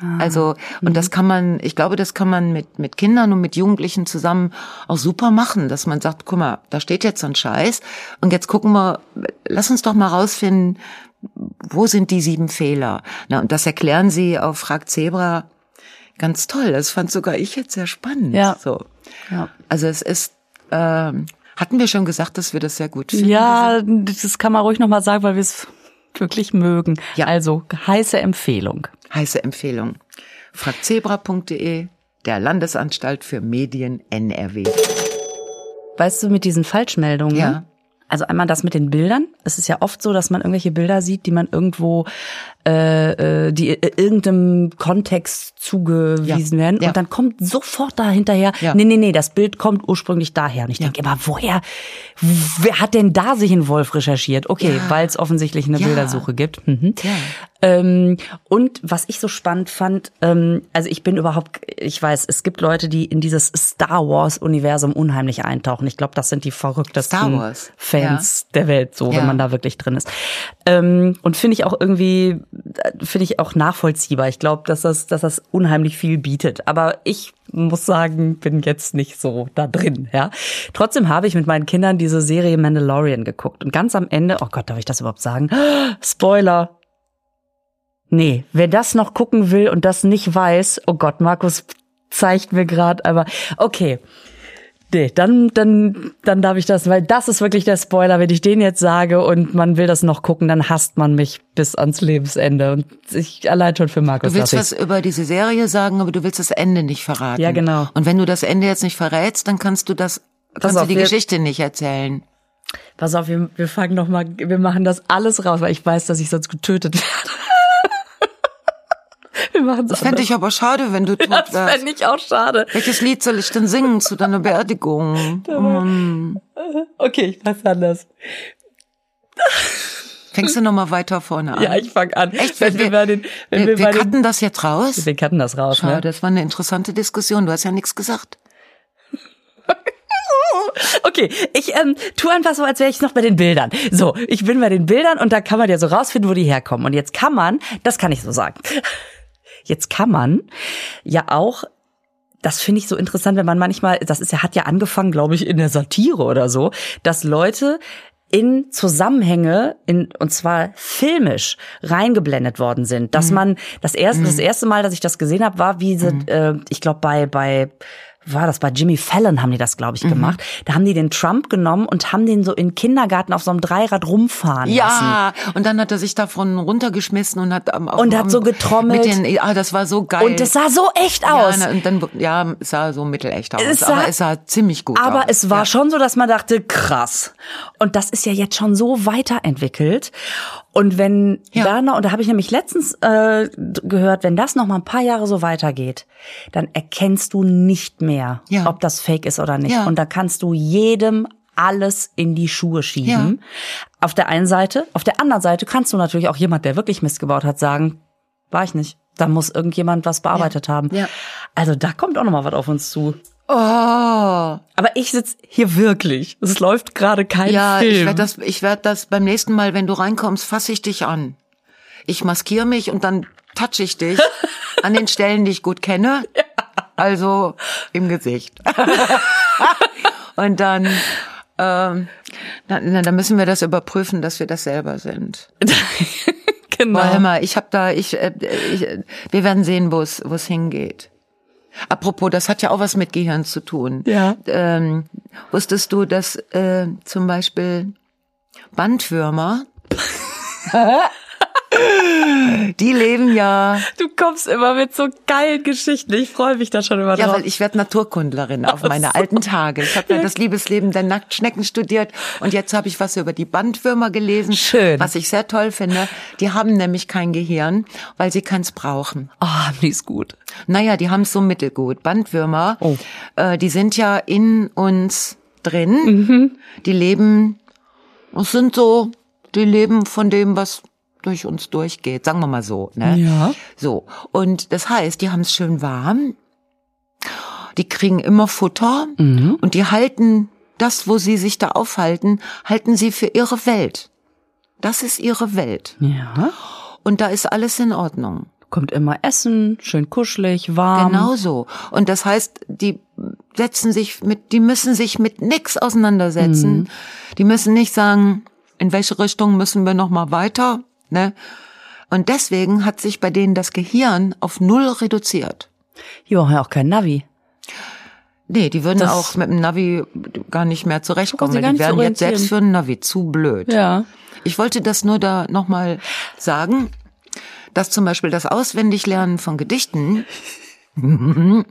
A: Ah. Also, und das mhm. kann man, ich glaube, das kann man mit, mit Kindern und mit Jugendlichen zusammen auch super machen, dass man sagt, guck mal, da steht jetzt so ein Scheiß und jetzt gucken wir, lass uns doch mal rausfinden, wo sind die sieben Fehler? Na, und das erklären sie auf Frag Zebra ganz toll. Das fand sogar ich jetzt sehr spannend. Ja. So. ja. Also es ist, ähm, hatten wir schon gesagt, dass wir das sehr gut finden?
B: Ja, das kann man ruhig nochmal sagen, weil wir es wirklich mögen. Ja. Also heiße Empfehlung.
A: Heiße Empfehlung. Fragzebra.de, der Landesanstalt für Medien NRW.
B: Weißt du, mit diesen Falschmeldungen, ja. Also einmal das mit den Bildern. Es ist ja oft so, dass man irgendwelche Bilder sieht, die man irgendwo, äh, äh die äh, irgendeinem Kontext zugewiesen ja. werden. Ja. Und dann kommt sofort da hinterher, ja. nee, nee, nee, das Bild kommt ursprünglich daher. Und ich denke immer, woher, wer hat denn da sich in Wolf recherchiert? Okay, weil es offensichtlich eine Bildersuche gibt. Mhm. Ähm, und was ich so spannend fand, ähm, also ich bin überhaupt, ich weiß, es gibt Leute, die in dieses Star Wars Universum unheimlich eintauchen. Ich glaube, das sind die verrücktesten Fans ja. der Welt, so ja. wenn man da wirklich drin ist. Ähm, und finde ich auch irgendwie, finde ich auch nachvollziehbar. Ich glaube, dass das, dass das unheimlich viel bietet. Aber ich muss sagen, bin jetzt nicht so da drin, ja. Trotzdem habe ich mit meinen Kindern diese Serie Mandalorian geguckt und ganz am Ende, oh Gott, darf ich das überhaupt sagen? Spoiler, Nee, wer das noch gucken will und das nicht weiß, oh Gott, Markus zeigt mir gerade, aber okay. Nee, dann, dann, dann darf ich das, weil das ist wirklich der Spoiler. Wenn ich den jetzt sage und man will das noch gucken, dann hasst man mich bis ans Lebensende. Und ich allein schon für Markus.
A: Du willst was über diese Serie sagen, aber du willst das Ende nicht verraten.
B: Ja, genau.
A: Und wenn du das Ende jetzt nicht verrätst, dann kannst du das, kannst auf, du die Geschichte nicht erzählen.
B: Pass auf, wir, wir fangen noch mal, wir machen das alles raus, weil ich weiß, dass ich sonst getötet werde.
A: Wir machen das fände ich aber schade, wenn du
B: tot wärst. Das fände ich auch schade.
A: Welches Lied soll ich denn singen zu deiner Beerdigung?
B: Mm. Okay, ich mach's anders.
A: Fängst du nochmal weiter vorne an?
B: Ja, ich fang an.
A: Echt? Wenn wir, wir, den, wenn wir, wir, wir cutten das jetzt raus?
B: Wir cutten das raus, Schade,
A: ne? das war eine interessante Diskussion. Du hast ja nichts gesagt.
B: Okay, ich ähm, tu einfach so, als wäre ich noch bei den Bildern. So, ich bin bei den Bildern und da kann man ja so rausfinden, wo die herkommen. Und jetzt kann man, das kann ich so sagen. Jetzt kann man ja auch das finde ich so interessant, wenn man manchmal, das ist ja, hat ja angefangen, glaube ich, in der Satire oder so, dass Leute in Zusammenhänge in und zwar filmisch reingeblendet worden sind, dass mhm. man das erste mhm. das erste Mal, dass ich das gesehen habe, war wie sie, mhm. äh, ich glaube bei bei war das bei Jimmy Fallon haben die das glaube ich mhm. gemacht. Da haben die den Trump genommen und haben den so in Kindergarten auf so einem Dreirad rumfahren
A: ja,
B: lassen.
A: Ja, und dann hat er sich davon runtergeschmissen und hat
B: am und hat so getrommelt.
A: Mit den, ah, das war so geil.
B: Und es sah so echt aus.
A: Ja, und dann ja, es sah so mittelecht aus, es sah, aber es sah ziemlich gut
B: aber
A: aus.
B: Aber es war ja. schon so, dass man dachte, krass. Und das ist ja jetzt schon so weiterentwickelt. Und wenn ja. da noch, und da habe ich nämlich letztens äh, gehört, wenn das noch mal ein paar Jahre so weitergeht, dann erkennst du nicht mehr, ja. ob das Fake ist oder nicht. Ja. Und da kannst du jedem alles in die Schuhe schieben. Auf der einen Seite, auf der anderen Seite kannst du natürlich auch jemand, der wirklich Mist gebaut hat, sagen, war ich nicht. Da muss irgendjemand was bearbeitet haben. Also da kommt auch noch mal was auf uns zu.
A: Oh.
B: Aber ich sitz hier wirklich. Es läuft gerade kein
A: ja,
B: Film.
A: Ja, ich werde das, ich werde das beim nächsten Mal, wenn du reinkommst, fasse ich dich an. Ich maskiere mich und dann touch ich dich an den Stellen, die ich gut kenne. Ja. Also im Gesicht. und dann, ähm, dann, dann müssen wir das überprüfen, dass wir das selber sind.
B: genau.
A: Boah, mal, ich habe da, ich, äh, ich, wir werden sehen, wo es, wo es hingeht. Apropos, das hat ja auch was mit Gehirn zu tun.
B: Ja.
A: Ähm, wusstest du, dass äh, zum Beispiel Bandwürmer Die leben ja.
B: Du kommst immer mit so geilen Geschichten. Ich freue mich da schon immer
A: drauf. Ja, weil ich werde Naturkundlerin auf meine so. alten Tage. Ich habe ja das Liebesleben der Nacktschnecken studiert und jetzt habe ich was über die Bandwürmer gelesen.
B: Schön.
A: Was ich sehr toll finde. Die haben nämlich kein Gehirn, weil sie keins brauchen.
B: Ah, oh, die ist gut.
A: Naja, die haben es so mittelgut. Bandwürmer, oh. äh, die sind ja in uns drin. Mhm. Die leben, es sind so, die leben von dem, was durch uns durchgeht, sagen wir mal so. Ne?
B: Ja.
A: So. Und das heißt, die haben es schön warm, die kriegen immer Futter mhm. und die halten das, wo sie sich da aufhalten, halten sie für ihre Welt. Das ist ihre Welt.
B: Ja.
A: Und da ist alles in Ordnung.
B: Kommt immer Essen, schön kuschelig, warm.
A: Genau so. Und das heißt, die setzen sich mit, die müssen sich mit nix auseinandersetzen. Mhm. Die müssen nicht sagen, in welche Richtung müssen wir noch mal weiter, Ne? Und deswegen hat sich bei denen das Gehirn auf null reduziert.
B: Die brauchen ja auch kein Navi.
A: Nee, die würden das auch mit dem Navi gar nicht mehr zurechtkommen. Die werden jetzt selbst für ein Navi zu blöd.
B: Ja.
A: Ich wollte das nur da nochmal sagen, dass zum Beispiel das Auswendiglernen von Gedichten dem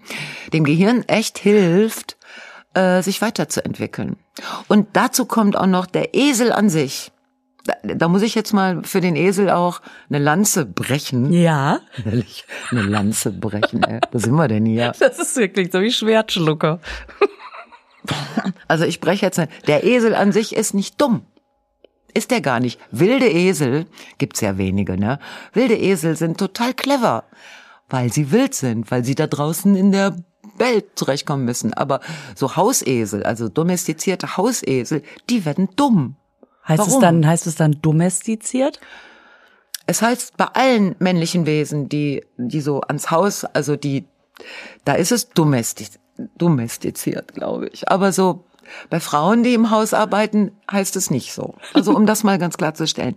A: Gehirn echt hilft, äh, sich weiterzuentwickeln. Und dazu kommt auch noch der Esel an sich da, da muss ich jetzt mal für den Esel auch eine Lanze brechen.
B: Ja.
A: Ehrlich, eine Lanze brechen, ey. Wo sind wir denn hier?
B: Das ist wirklich so wie Schwertschlucker.
A: Also ich breche jetzt, der Esel an sich ist nicht dumm. ist der gar nicht. Wilde Esel, gibt's ja wenige, ne? Wilde Esel sind total clever, weil sie wild sind, weil sie da draußen in der Welt zurechtkommen müssen. Aber so Hausesel, also domestizierte Hausesel, die werden dumm.
B: Heißt
A: Warum?
B: es dann, heißt es dann domestiziert?
A: Es heißt bei allen männlichen Wesen, die, die so ans Haus, also die, da ist es domestiz, domestiziert, glaube ich. Aber so bei Frauen, die im Haus arbeiten, heißt es nicht so. Also um das mal ganz klarzustellen.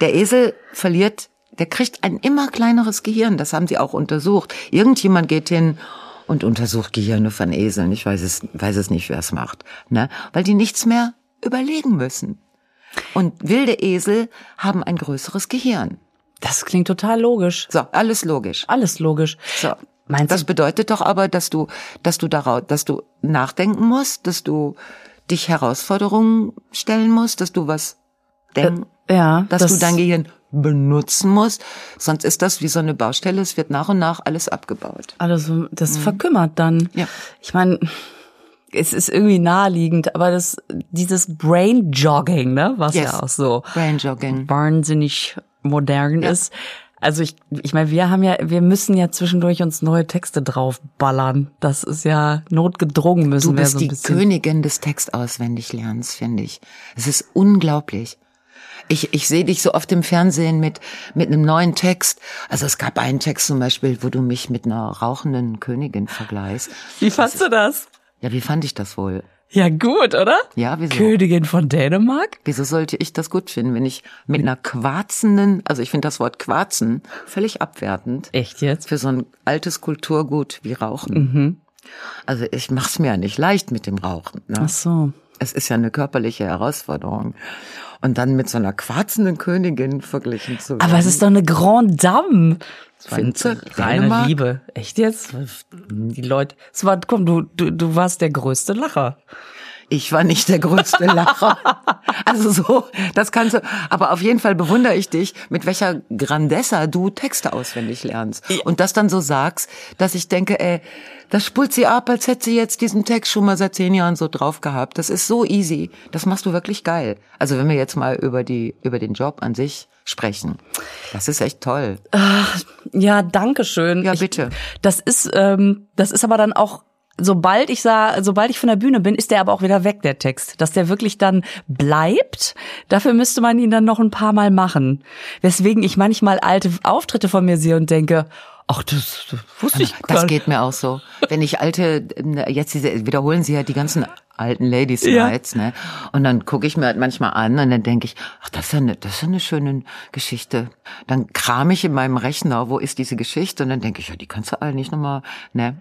A: Der Esel verliert, der kriegt ein immer kleineres Gehirn. Das haben sie auch untersucht. Irgendjemand geht hin und untersucht Gehirne von Eseln. Ich weiß es, weiß es nicht, wer es macht. Ne? Weil die nichts mehr überlegen müssen. Und wilde Esel haben ein größeres Gehirn.
B: Das klingt total logisch.
A: So, alles logisch.
B: Alles logisch.
A: So.
B: Meinst
A: das bedeutet doch aber, dass du, dass du daraus, dass du nachdenken musst, dass du dich Herausforderungen stellen musst, dass du was denken,
B: ja,
A: dass du dein Gehirn benutzen musst. Sonst ist das wie so eine Baustelle. Es wird nach und nach alles abgebaut.
B: alles, das verkümmert dann.
A: Mhm. Ja.
B: Ich meine, es ist irgendwie naheliegend, aber das, dieses Brain Jogging, ne, was
A: Yes.
B: ja auch so
A: Brain Jogging.
B: wahnsinnig modern ist. Also ich, ich meine, wir haben ja, wir müssen ja zwischendurch uns neue Texte draufballern. Das ist ja notgedrungen müssen
A: Du
B: wir
A: bist
B: so ein
A: die
B: bisschen.
A: Königin des Textauswendiglernens, finde ich. Es ist unglaublich. Ich, ich sehe dich so oft im Fernsehen mit, mit einem neuen Text. Also es gab einen Text zum Beispiel, wo du mich mit einer rauchenden Königin vergleichst.
B: Wie fandst du das?
A: Ja, wie fand ich das wohl?
B: Ja, gut, oder?
A: Ja, wieso?
B: Königin von Dänemark?
A: Wieso sollte ich das gut finden, wenn ich mit einer quarzenden, also ich finde das Wort quarzen völlig abwertend
B: Echt jetzt?
A: für so ein altes Kulturgut wie Rauchen. Also ich mach's mir ja nicht leicht mit dem Rauchen. Ne?
B: Ach so.
A: Es ist ja eine körperliche Herausforderung. Und dann mit so einer quarzenden Königin verglichen zu werden.
B: Aber es ist doch eine Grande Dame.
A: Findest du?
B: Reine? Liebe. Echt jetzt? Die Leute, es war, komm, du, du, du warst der größte Lacher.
A: Ich war nicht der größte Lacher. also so, das kannst du. Aber auf jeden Fall bewundere ich dich, mit welcher Grandessa du Texte auswendig lernst. Und das dann so sagst, dass ich denke, ey, das spult sie ab, als hätte sie jetzt diesen Text schon mal seit zehn Jahren so drauf gehabt. Das ist so easy. Das machst du wirklich geil. Also wenn wir jetzt mal über die, über den Job an sich sprechen. Das ist echt toll.
B: Ja, danke schön.
A: Ja,
B: Ich-
A: bitte.
B: Das ist, ähm, das ist aber dann auch, sobald ich sah, sobald ich von der Bühne bin, ist der aber auch wieder weg, der Text. Dass der wirklich dann bleibt, dafür müsste man ihn dann noch ein paar Mal machen. Weswegen ich manchmal alte Auftritte von mir sehe und denke, ach, das, das wusste ich gar
A: Das geht mir auch so. Wenn ich alte, jetzt diese, wiederholen sie ja die ganzen alten Ladies
B: Ja.
A: Nights, ne? Und dann gucke ich mir halt manchmal an und dann denke ich, ach, das ist ja eine, das ist ja eine schöne Geschichte. Dann kram ich in meinem Rechner, wo ist diese Geschichte? Und dann denke ich, ja, die kannst du alle nicht nochmal, ne?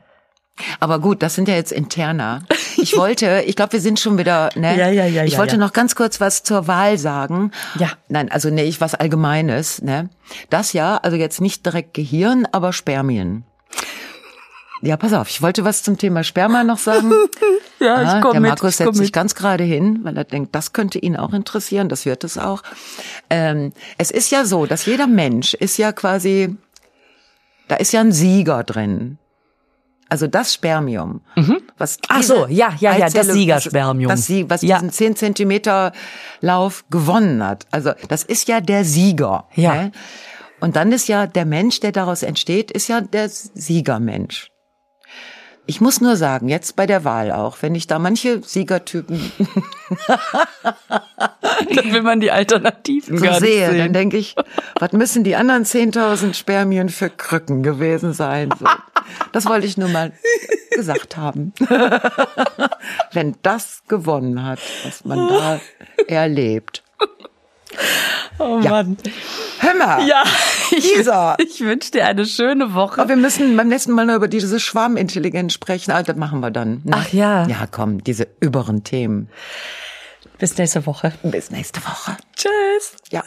A: Aber gut, das sind ja jetzt interner. Ich wollte, ich glaube, wir sind schon wieder, ne?
B: Ja, ja, ja,
A: Ich
B: ja,
A: wollte
B: ja.
A: noch ganz kurz was zur Wahl sagen.
B: Ja.
A: Nein, also nee, ich was Allgemeines, ne? Das ja, also jetzt nicht direkt Gehirn, aber Spermien. Ja, pass auf, ich wollte was zum Thema Sperma noch sagen.
B: Ja, ich komm
A: der
B: mit,
A: Markus
B: komm
A: setzt sich
B: mit.
A: ganz gerade hin, weil er denkt, das könnte ihn auch interessieren, das wird es auch. Ähm, es ist ja so, dass jeder Mensch ist ja quasi, da ist ja ein Sieger drin. Also das Spermium, was
B: Mhm. Ach
A: diese
B: so, ja, ja, ja, das Siegerspermium.
A: das Sie, was
B: Ja.
A: diesen 10 Zentimeter Lauf gewonnen hat. Also das ist ja der Sieger.
B: Ja.
A: Ne? Und dann ist ja der Mensch, der daraus entsteht, ist ja der Siegermensch. Ich muss nur sagen, jetzt bei der Wahl auch, wenn ich da manche Siegertypen
B: Dann will man die Alternativen
A: so
B: gar nicht
A: sehe, dann
B: sehen.
A: denke ich, was müssen die anderen 10.000 Spermien für Krücken gewesen sein? So. Das wollte ich nur mal gesagt haben. Wenn das gewonnen hat, was man da erlebt.
B: Oh
A: Ja.
B: Mann.
A: Hör mal,
B: Ja, ich,
A: Lisa.
B: ich wünsche dir eine schöne Woche.
A: aber wir müssen beim nächsten Mal noch über diese Schwarmintelligenz sprechen. Ah, das machen wir dann. Ne?
B: Ach ja.
A: Ja, komm, diese überen Themen.
B: Bis nächste Woche.
A: Bis nächste Woche.
B: Tschüss.
A: Ja.